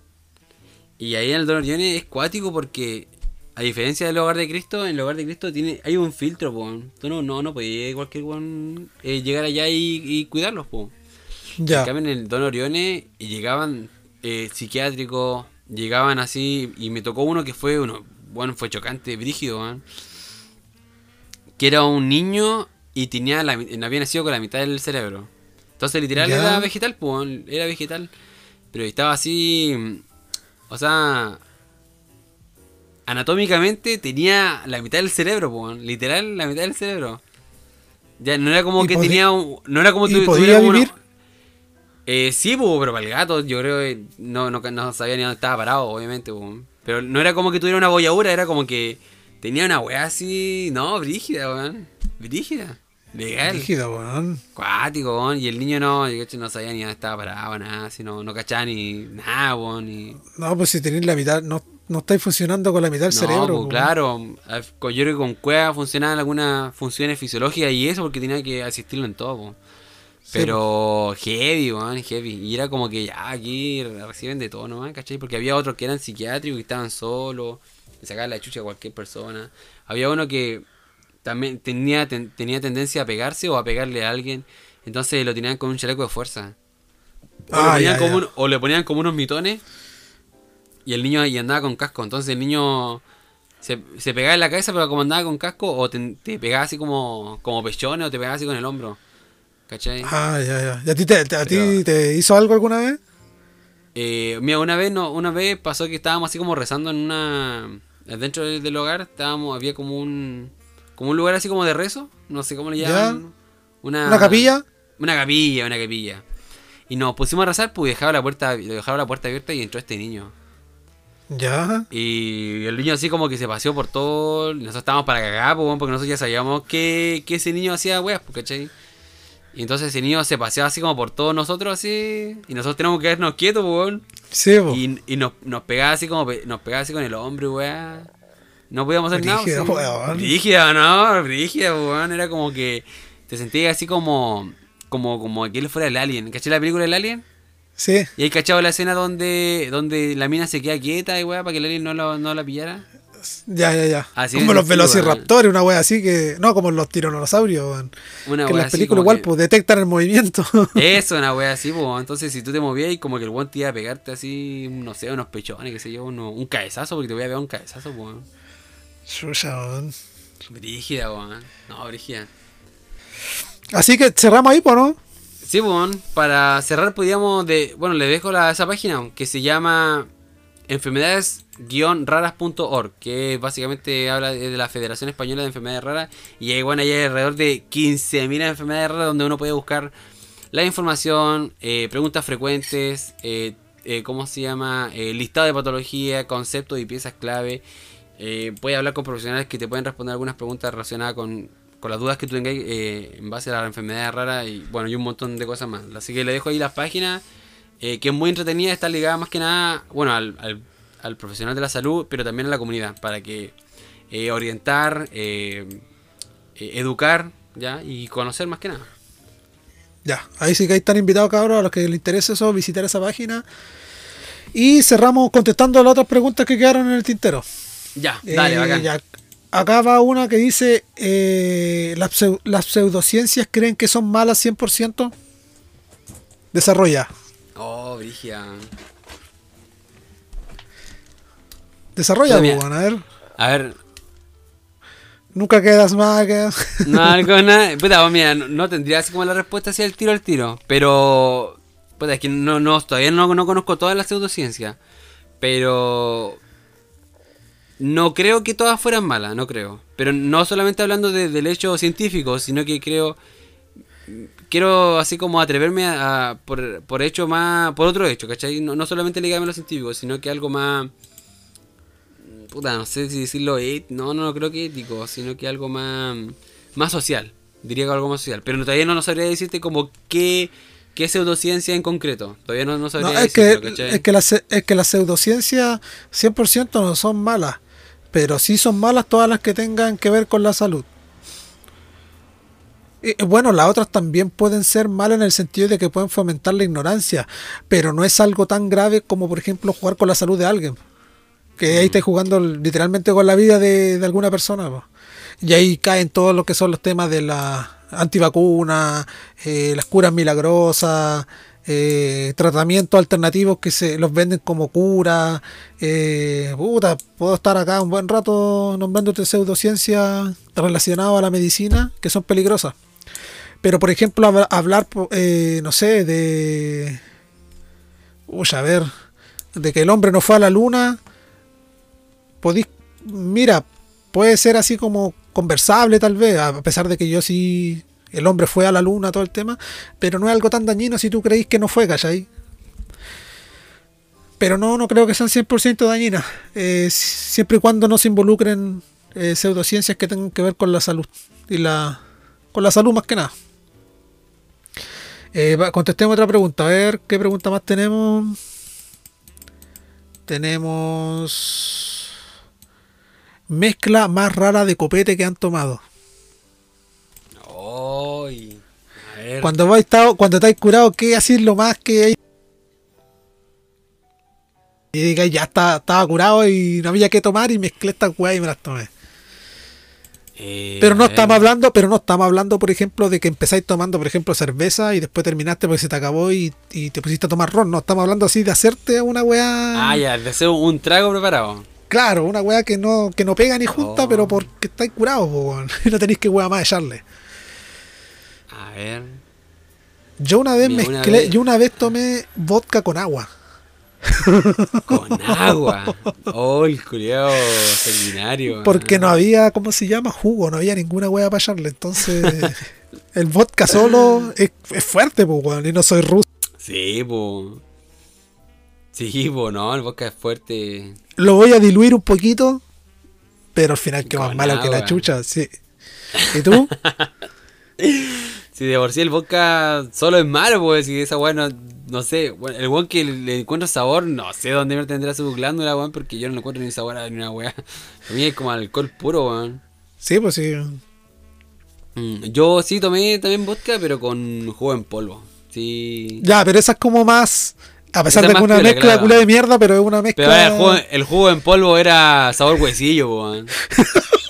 S3: Y ahí en el Don Orione es cuático porque, a diferencia del hogar de Cristo, en el hogar de Cristo tiene, hay un filtro, weón. Tú no, no, no podías cualquier weón eh, llegar allá y, y cuidarlos. En
S2: Ya.
S3: cambio, en el Don Orione y llegaban eh, psiquiátricos, llegaban así, y me tocó uno que fue uno, bueno, fue chocante, brígido, weón. que era un niño y tenía la, había nacido con la mitad del cerebro. Entonces, literal,
S2: Ya.
S3: era vegetal, pues, weón, era vegetal. Pero estaba así, o sea, anatómicamente tenía la mitad del cerebro, weón, literal, la mitad del cerebro. Ya, no era como
S2: ¿Y
S3: que tenía un, no era como
S2: y
S3: tu-
S2: podía vivir?
S3: eh, sí, po, pero para el gato yo creo que no, no, no sabía ni dónde estaba parado, obviamente. po. Pero no era como que tuviera una bolladura, era como que tenía una weá así, no, brígida, weón. Brígida. Legal.
S2: Rígido, weón.
S3: Cuático, weón. Y el niño no, yo no sabía ni dónde estaba parado, nada, así, no, no cachaba ni nada, weón. Ni...
S2: No, pues si tenéis la mitad, no, no estáis funcionando con la mitad del
S3: No,
S2: cerebro.
S3: pues,
S2: weón.
S3: claro. Con- Yo creo que con cueva funcionaban algunas funciones fisiológicas y eso porque tenía que asistirlo en todo.
S2: Sí,
S3: Pero heavy, weón, heavy. Y era como que ya aquí reciben de todo nomás, ¿cachai? Porque había otros que eran psiquiátricos y estaban solos, le sacaban la chucha a cualquier persona. Había uno que también tenía, ten- tenía tendencia a pegarse o a pegarle a alguien, entonces lo tenían con un chaleco de fuerza. O, le,
S2: Ah,
S3: ponían
S2: ya,
S3: como
S2: ya.
S3: un- o le ponían como unos mitones y el niño ahí andaba con casco. Entonces el niño se, se pegaba en la cabeza, pero como andaba con casco, o te, te pegaba así como, como pechones o te pegaba así con el hombro. ¿Cachai?
S2: Ah, ya, ya. ¿Y a ti, te, te- a ti
S3: Pero-
S2: te hizo algo alguna vez?
S3: Eh, mira, una vez no, una vez pasó que estábamos así como rezando en una dentro del, del hogar, estábamos había como un como un lugar así como de rezo, no sé cómo le llaman. Una
S2: ¿Una capilla?
S3: Una capilla, una capilla. Y nos pusimos a rezar, pues dejaba la puerta dejaba la puerta abierta y entró este niño.
S2: Ya.
S3: Y el niño así como que se paseó por todo, nosotros estábamos para cagar, pues, weón, porque nosotros ya sabíamos que, que ese niño hacía weas, pues, ¿cachai? Y entonces ese niño se paseaba así como por todos nosotros así, y nosotros teníamos que quedarnos quietos, pues, weón.
S2: Sí, po.
S3: Y, y nos, nos pegaba así como nos pegaba así con el hombro, weá. No podíamos hacer
S2: Brígido,
S3: nada.
S2: weón.
S3: No, brígida, weón. Era como que te sentías así como como como que él fuera el alien. ¿Caché la película del alien?
S2: Sí.
S3: Y hay cachado la escena donde donde la mina se queda quieta y weá para que el alien no, lo- no la pillara.
S2: Ya, ya, ya.
S3: Así
S2: como los velociraptores, una wea así que. No, como los tiranosaurios, weón.
S3: Una
S2: que en las películas igual,
S3: que-
S2: pues detectan el movimiento.
S3: Eso, una wea así, pues. Entonces, si tú te movías y como que el weón te iba a pegarte así, no sé, unos pechones, qué sé yo, uno- un cabezazo, porque te voy a pegar un cabezazo, pues.
S2: Chucha, weón.
S3: Brígida, weón. No, brígida.
S2: Así que cerramos ahí, ¿no?
S3: Sí, bueno, para cerrar podíamos de... Bueno, le dejo la, esa página que se llama enfermedades-raras.org, que básicamente habla de la Federación Española de Enfermedades Raras. Y ahí, bueno, hay alrededor de 15.000 enfermedades raras donde uno puede buscar la información, eh, preguntas frecuentes, eh, eh, ¿cómo se llama? listado de patología, conceptos y piezas clave. Puede hablar con profesionales que te pueden responder algunas preguntas relacionadas con, con las dudas que tú tengas en base a la enfermedad rara y bueno, y un montón de cosas más. Así que le dejo ahí las páginas eh, que es muy entretenida, está ligada más que nada, bueno, al, al, profesional de la salud, pero también a la comunidad, para que eh, orientar, eh, educar, ¿ya? Y conocer más que nada.
S2: Ya, ahí sí que están invitados, cabros, a los que les interese eso, visitar esa página. Y cerramos contestando las otras preguntas que quedaron en el tintero.
S3: Ya, dale, bacán.
S2: Acá va una que dice, ¿las, ¿las pseudociencias creen que son malas 100%? Desarrolla.
S3: Oh, Brigia.
S2: Desarrolla, pues, a ver.
S3: A ver.
S2: Nunca quedas más.
S3: No, algo nada. Puta, mira, no, tendría así como la respuesta hacia el tiro al tiro. Pero. Puta, es que no, no, todavía no, no conozco toda la pseudociencia. Pero. No creo que todas fueran malas, no creo. Pero no solamente hablando del hecho científico, sino que creo quiero así como atreverme a, por, por, hecho más, por otro hecho, ¿cachai? No, no solamente ligarme a los científicos, sino que algo más, puta, no sé si decirlo, no, no, no creo que ético, sino que algo más, más social, diría que algo más social, pero todavía no, no sabría decirte como qué, qué pseudociencia en concreto, todavía no, no sabría
S2: es que, es que, las, es que las pseudociencias 100% no son malas, pero sí son malas todas las que tengan que ver con la salud. Eh, bueno, las otras también pueden ser malas en el sentido de que pueden fomentar la ignorancia, pero no es algo tan grave como, por ejemplo, jugar con la salud de alguien. Que ahí mm. estáis jugando literalmente con la vida de, alguna persona. Y ahí caen todos lo que son los temas de la antivacuna, eh, las curas milagrosas, eh, tratamientos alternativos que se los venden como cura. puta, puedo estar acá un buen rato nombrándote pseudociencias relacionadas a la medicina que son peligrosas. Pero, por ejemplo, hablar, eh, no sé, de. Uy, a ver. De que el hombre no fue a la luna. Podís. Mira, puede ser así como conversable, tal vez, a pesar de que yo sí. El hombre fue a la luna, todo el tema. Pero no es algo tan dañino si tú creéis que no fue, ¿cachai? Pero no, no creo que sean 100% dañinas. Eh, siempre y cuando no se involucren eh, pseudociencias que tengan que ver con la salud. Y la. Con la salud más que nada. Eh, contestemos otra pregunta. A ver, ¿qué pregunta más tenemos? Tenemos. Mezcla más rara de copete que han tomado. Cuando vais estado, cuando estáis curado, ¿qué hacer lo más que hay? Y diga, ya está, estaba curado y no había que tomar y mezclé esta weá y me las tomé. Eh, pero no estamos hablando, pero no estamos hablando, por ejemplo, de que empezáis tomando, por ejemplo, cerveza y después terminaste porque se te acabó y, te pusiste a tomar ron. No, estamos hablando así de hacerte una weá.
S3: Ah, ya, de hacer un trago preparado.
S2: Claro, una weá que no, que no pega ni junta, oh. pero porque estáis curados, y no tenéis que weá más echarle.
S3: A ver.
S2: Yo una vez mezclé, yo una vez tomé vodka con agua.
S3: Con agua. Oh, el culiao sanguinario.
S2: Porque no había, ¿cómo se llama? Jugo, no había ninguna hueá para echarle. Entonces, el vodka solo es, fuerte, pues, y no soy ruso.
S3: Sí, pues. Sí, pues, no, el vodka es fuerte.
S2: Lo voy a diluir un poquito, pero al final que más malo que la chucha, sí. ¿Y tú?
S3: si de por sí el vodka solo es malo, pues, si esa weá no, no sé, el weón que le encuentra sabor, no sé dónde me tendrá su glándula, weón, porque yo no le encuentro ni sabor a ni una weá. A mí es como alcohol puro, weón.
S2: Sí, pues sí.
S3: Mm, yo sí tomé también vodka, pero con jugo en polvo. Sí.
S2: Ya, pero esa es como más. A pesar de que es una mezcla de mierda, pero es una mezcla. Pero
S3: el jugo, el jugo en polvo era sabor huesillo, weón.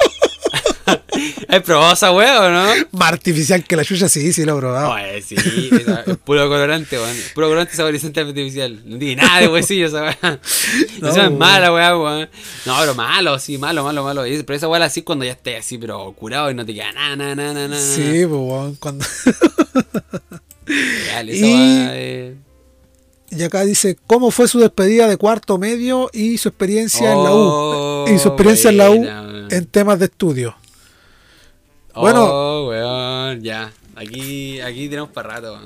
S3: ¿Has probado esa weá o no?
S2: Más artificial que la chucha, sí, sí lo he probado.
S3: Pues sí, es puro colorante, weón. Puro colorante saborizante artificial. No tiene nada de huesillo esa weá. No, es mala weá, weón. No, pero malo, sí, malo, malo, malo. Pero esa weá así cuando ya estés así, pero curado y no te queda nada, nada, nada, nada.
S2: Sí, pues weón. Cuando.
S3: Real, esa y... weá
S2: Y acá dice, ¿cómo fue su despedida de cuarto medio y su experiencia en la U?
S3: Oh,
S2: Y su experiencia en la U en temas de estudio.
S3: Oh,
S2: bueno.
S3: weón, ya. Aquí, aquí tenemos para rato.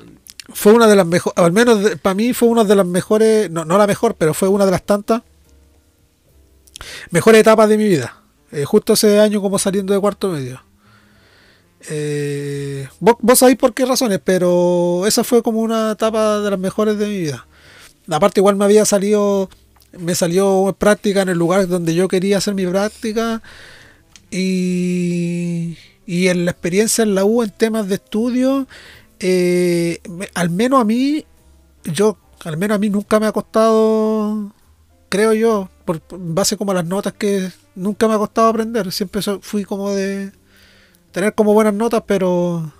S2: Fue una de las mejores, al menos de- para mí fue una de las mejores, no, no la mejor, pero fue una de las tantas mejores etapas de mi vida. Eh, justo ese año como saliendo de cuarto medio. Eh, vos, vos sabéis por qué razones, pero esa fue como una etapa de las mejores de mi vida. Aparte igual me había salido, me salió práctica en el lugar donde yo quería hacer mi práctica y, y en la experiencia en la U en temas de estudio, eh, al menos a mí, yo, al menos a mí nunca me ha costado, creo yo, por, base como a las notas que nunca me ha costado aprender, siempre fui como de tener como buenas notas, pero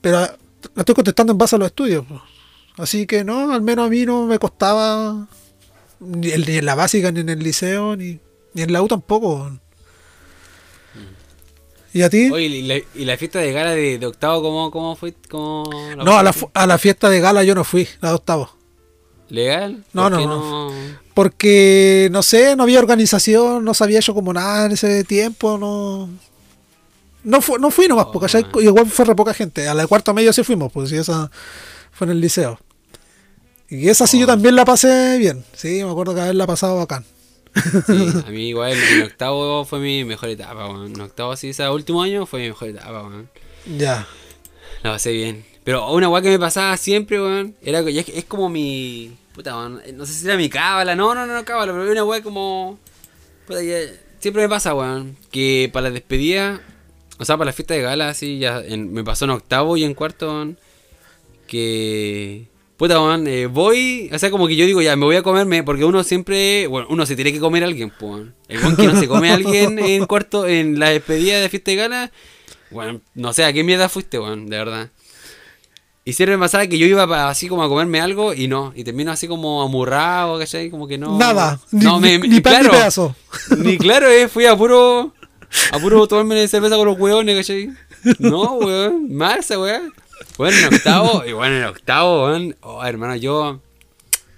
S2: pero la estoy contestando en base a los estudios. Así que no, al menos a mí no me costaba ni en la básica, ni en el liceo, ni, ni en la U tampoco. ¿Y a ti?
S3: Oye, ¿y la, y la fiesta de gala de, de octavo cómo, cómo fue? ¿Cómo la
S2: no, a la, a la fiesta de gala yo no fui, la de octavo.
S3: ¿Legal?
S2: No,
S3: ¿Por
S2: no, no. Porque, no sé, no había organización, no sabía yo como nada en ese tiempo, no... No, fu- no fui nomás,
S3: Oh,
S2: porque ¿cachai?
S3: man.
S2: igual fue re poca gente. A la de cuarto medio sí fuimos, pues sí, esa fue en el liceo. Y esa sí yo
S3: Oh.
S2: también la pasé bien. Sí, me acuerdo que haberla pasado bacán.
S3: Sí, a mí igual en octavo fue mi mejor etapa, weón. En octavo, sí, ese último año fue mi mejor etapa, weón.
S2: Ya.
S3: La pasé bien. Pero una weá que me pasaba siempre, weón, era que es, es como mi. Puta, weón. No sé si era mi cábala. No, no, no, no cábala, pero una weá como. Puta, siempre me pasa, weón. Que para la despedida. O sea, para la fiesta de gala, así, ya en- me pasó en octavo y en cuarto, weón. Que. Puta, weón, eh, voy. O sea, como que yo digo, ya, me voy a comerme. Porque uno siempre. Bueno, uno se tiene que comer a alguien, pues. El weón que no se come a alguien en cuarto. En la despedida de fiesta de gala. Bueno, no sé a qué mierda fuiste, weón, de verdad. Y siempre me pasaba que yo iba así como a comerme algo y no, y termino así como amurrado, ¿cachai? Como que no.
S2: Nada, ni,
S3: me,
S2: ni- ni pan ni pedazo.
S3: Ni claro, eh, fui a puro. A puro tomarme cerveza con los hueones, ¿cachai? No, weón, mal esa weón. Bueno, en octavo, y bueno, en octavo, weón. Oh, hermano, yo.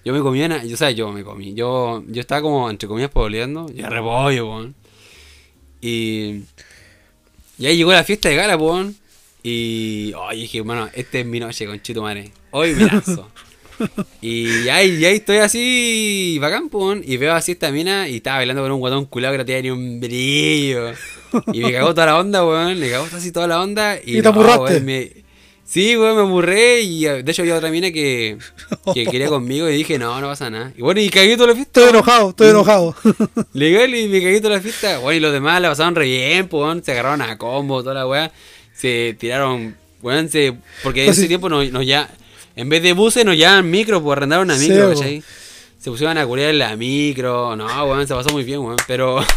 S3: Yo me comía, yo, o sea, yo me comí. Yo, yo estaba como, entre comillas, poleando. Y repollo, weón. Y. Y ahí llegó la fiesta de gala, weón. Y. Oh, y dije, hermano, este es mi noche, conchito madre. Hoy me lanzo. y ahí, y ahí estoy así, bacán, po, weón. Y veo así esta mina y estaba bailando con un guatón culado que no tenía ni un brillo. Y me cagó toda la onda, weón. Le cagó así toda la onda. Y,
S2: ¿Y te apurraste?
S3: weón, me- Sí, weón, me aburré y eh, de hecho había otra mina que, que quería conmigo y dije, no, no pasa nada. Y bueno, y cagué toda la fiesta.
S2: Estoy enojado, estoy enojado.
S3: Legal y me cagué toda la fiesta. Bueno, y los demás la pasaron re bien, pues, weón. se agarraron a combo, toda la weá. Se tiraron, weón, se... Porque en ese
S2: sí.
S3: tiempo nos, nos ya... En vez de buses nos llevaban micro, pues arrendaron una
S2: Sí,
S3: micro,
S2: po.
S3: ¿cachai? Se pusieron a curar en la micro. No, weón, se pasó muy bien, weón. Pero...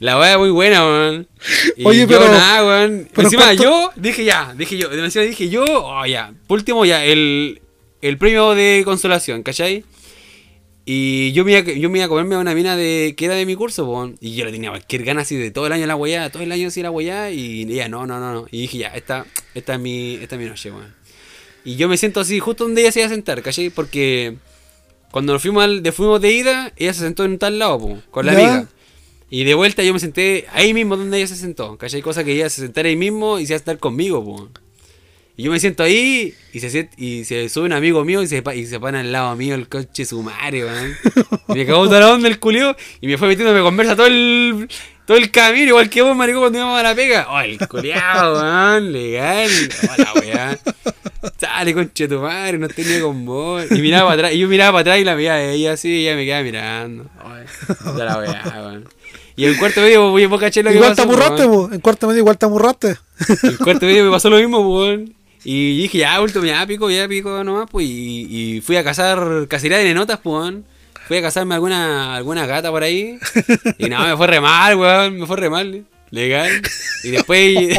S3: La weá es muy buena, weón.
S2: Oye,
S3: yo
S2: pero-
S3: nada, weón.
S2: pero
S3: Encima
S2: ¿cuánto-
S3: yo dije ya, dije yo, demasiado dije yo, oh ya. Por último ya, el, el premio de consolación, ¿cachai? Y yo me, iba, a- yo me iba a comerme a una mina de que era de mi curso, po, y yo le tenía cualquier gana así de todo el año la weá, todo el año así la weá, y ella, no, no, no, no. Y dije, ya, esta, esta es mi, esta es mi noche, weón. Y yo me siento así, justo donde ella se iba a sentar, ¿cachai? Porque cuando nos fuimos, al, de, fuimos de ida, ella se sentó en tal lado, po, con la
S2: ¿Ya?
S3: amiga. Y de vuelta yo me senté ahí mismo donde ella se sentó, ¿cachai? Cosa que ella se sentara ahí mismo y se iba a estar conmigo, po. Y yo me siento ahí y se, siente- y se sube un amigo mío y se, y se pone al lado mío el coche sumario, weón. Y me cagó la onda el culio y me fue metiendo, me conversa todo el, todo el camino, igual que vos, maricón, cuando íbamos a la pega. Oh, el culiao, weón, legal. Hola, weá. Sale, conche tu madre, no ni con vos. Y miraba para atrás, y yo miraba para atrás y la miraba a ella así, y ella me quedaba mirando. Puta la weá. Y en cuarto medio, voy a caché lo que
S2: igual te amurraste,
S3: weón.
S2: po. en cuarto medio igual te amurraste.
S3: En cuarto medio me pasó lo mismo, weón. Y dije, ya, último, ya pico, ya pico nomás, pues. Y, y fui a cazar cacería de nenotas, pues. Fui a cazarme alguna, alguna gata por ahí. Y no, me fue re mal, weón. Me fue re mal. Legal. Y después.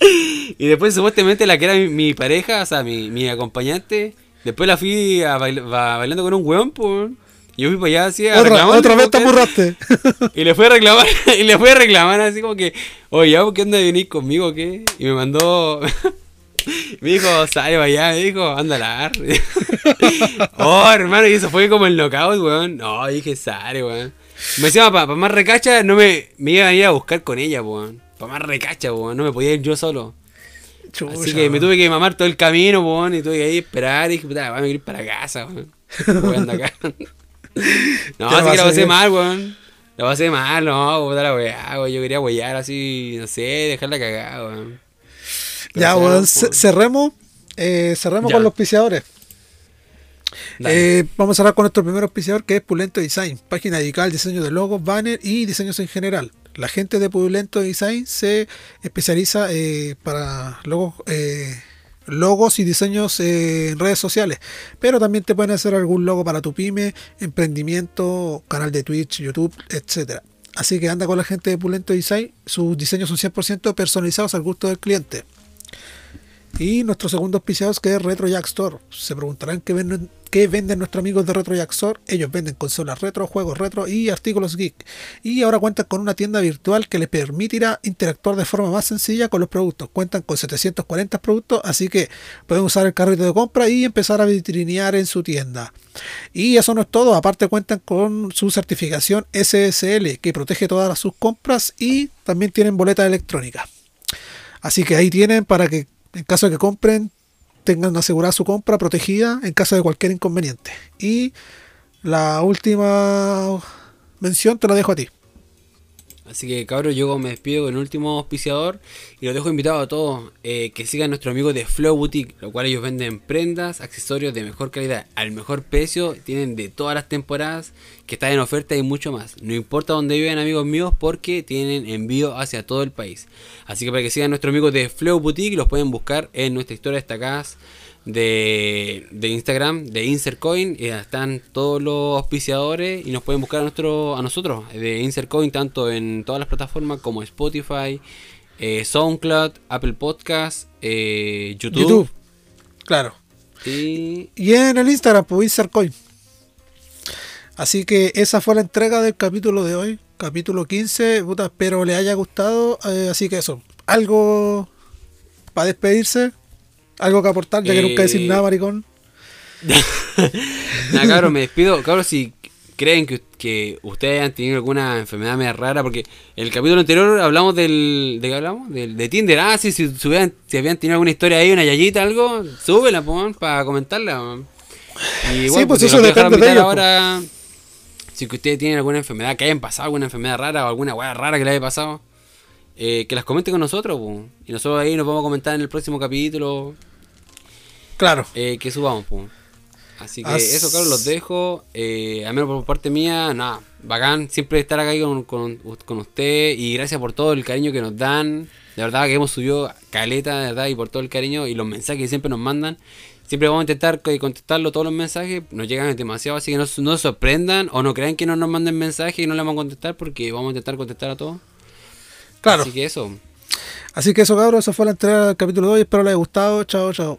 S3: y después, supuestamente, la que era mi, mi pareja, o sea, mi, mi acompañante. Después la fui a bail- va- bailando con un weón, pues. Y yo fui para allá así a
S2: Otra,
S3: reclamarle,
S2: otra vez te amurraste.
S3: y le fue a reclamar, y le fue a reclamar así como que, oye, ¿ya, ¿por qué andas de venir conmigo qué? Y me mandó, Me dijo, sale para allá, me dijo, anda a la Oh, hermano, y eso fue como el knockout, weón. No, dije, sale, weón. Me decía, para más recacha, no me, me iba a ir a buscar con ella, weón. Para más recacha, weón. No me podía ir yo solo.
S2: Chucha,
S3: Así que me tuve que mamar todo el camino, weón. Y tuve que ir a esperar. Y dije, puta, voy a ir para casa, weón. Weón, acá. No, así que la
S2: pasé
S3: mal, weón. La pasé mal, no, puta la weá, weón. Yo quería huellar así, no sé, dejarla cagada, weón. Pero
S2: Ya, weón, ce- cerremos. eh, cerremos
S3: Ya.
S2: con los auspiciadores. Eh, vamos a cerrar con nuestro primer auspiciador que es Pulento Design, página dedicada al diseño de logos, banners y diseños en general. La gente de Pulento Design se especializa eh, para logos, eh, logos y diseños eh, en redes sociales, pero también te pueden hacer algún logo para tu pyme, emprendimiento, canal de Twitch, YouTube, etcétera. Así que anda con la gente de Pulento Design, sus diseños son 100% personalizados al gusto del cliente. Y nuestro segundo auspiciado que es Retro Jack Store. Se preguntarán qué venden, qué venden nuestros amigos de Retro Jack Store. Ellos venden consolas retro, juegos retro y artículos geek. Y ahora cuentan con una tienda virtual que les permitirá interactuar de forma más sencilla con los productos. Cuentan con 740 productos, así que pueden usar el carrito de compra y empezar a vitrinear en su tienda. Y eso no es todo, aparte cuentan con su certificación SSL que protege todas sus compras y también tienen boleta electrónica. Así que ahí tienen para que en caso de que compren tengan asegurada su compra protegida en caso de cualquier inconveniente. Y la última mención te la dejo a ti.
S3: Así que cabros, yo me despido con el último auspiciador y los dejo invitados a todos eh, que sigan nuestro amigo de Flow Boutique, lo cual ellos venden prendas, accesorios de mejor calidad al mejor precio, tienen de todas las temporadas que están en oferta y mucho más. No importa dónde viven amigos míos porque tienen envío hacia todo el país. Así que para que sigan nuestro amigo de Flow Boutique los pueden buscar en nuestra historia destacadas de, de Instagram, de Insertcoin, y están todos los auspiciadores y nos pueden buscar a, nuestro, a nosotros de Insertcoin tanto en todas las plataformas como Spotify, eh, SoundCloud, Apple Podcast, eh, YouTube,
S2: YouTube. Claro.
S3: y
S2: Y en el Instagram, pues Insercoin. Así que esa fue la entrega del capítulo de hoy. Capítulo 15. Puta, espero le haya gustado. eh, así que eso. Algo para despedirse. Algo que aportar, ya que
S3: Eh,
S2: nunca decir nada, maricón.
S3: Nada, cabros, me despido. Cabros, si creen que, que ustedes han tenido alguna enfermedad media rara, porque en el capítulo anterior hablamos del. ¿De qué hablamos? Del, de Tinder. Ah, sí, si, si, hubieran- si habían tenido alguna historia ahí, una yayita, algo, súbela, pues, para comentarla. man. Y igual,
S2: Sí, pues
S3: si
S2: eso depende de ellos,
S3: Ahora, si que ustedes tienen alguna enfermedad, que hayan pasado alguna enfermedad rara o alguna weá rara que le haya pasado, eh, que las comenten con nosotros, pues. Y nosotros ahí nos vamos a comentar en el próximo capítulo
S2: Claro.
S3: eh, que subamos, pues. Así que
S2: As-
S3: eso, claro, los dejo. Eh, al menos por parte mía, nada, bacán. Siempre estar acá con, con, con usted. Y gracias por todo el cariño que nos dan. De verdad que hemos subido caleta, de verdad, y por todo el cariño y los mensajes que siempre nos mandan. Siempre vamos a intentar co- contestarlo todos los mensajes. Nos llegan demasiado, así que no, se- no se sorprendan o no crean que no nos manden mensajes y no le vamos a contestar porque vamos a intentar contestar a todos.
S2: Claro.
S3: Así que eso.
S2: Así que eso, cabros. Esa fue la entrega del capítulo de hoy. Espero les haya gustado. Chao, chao.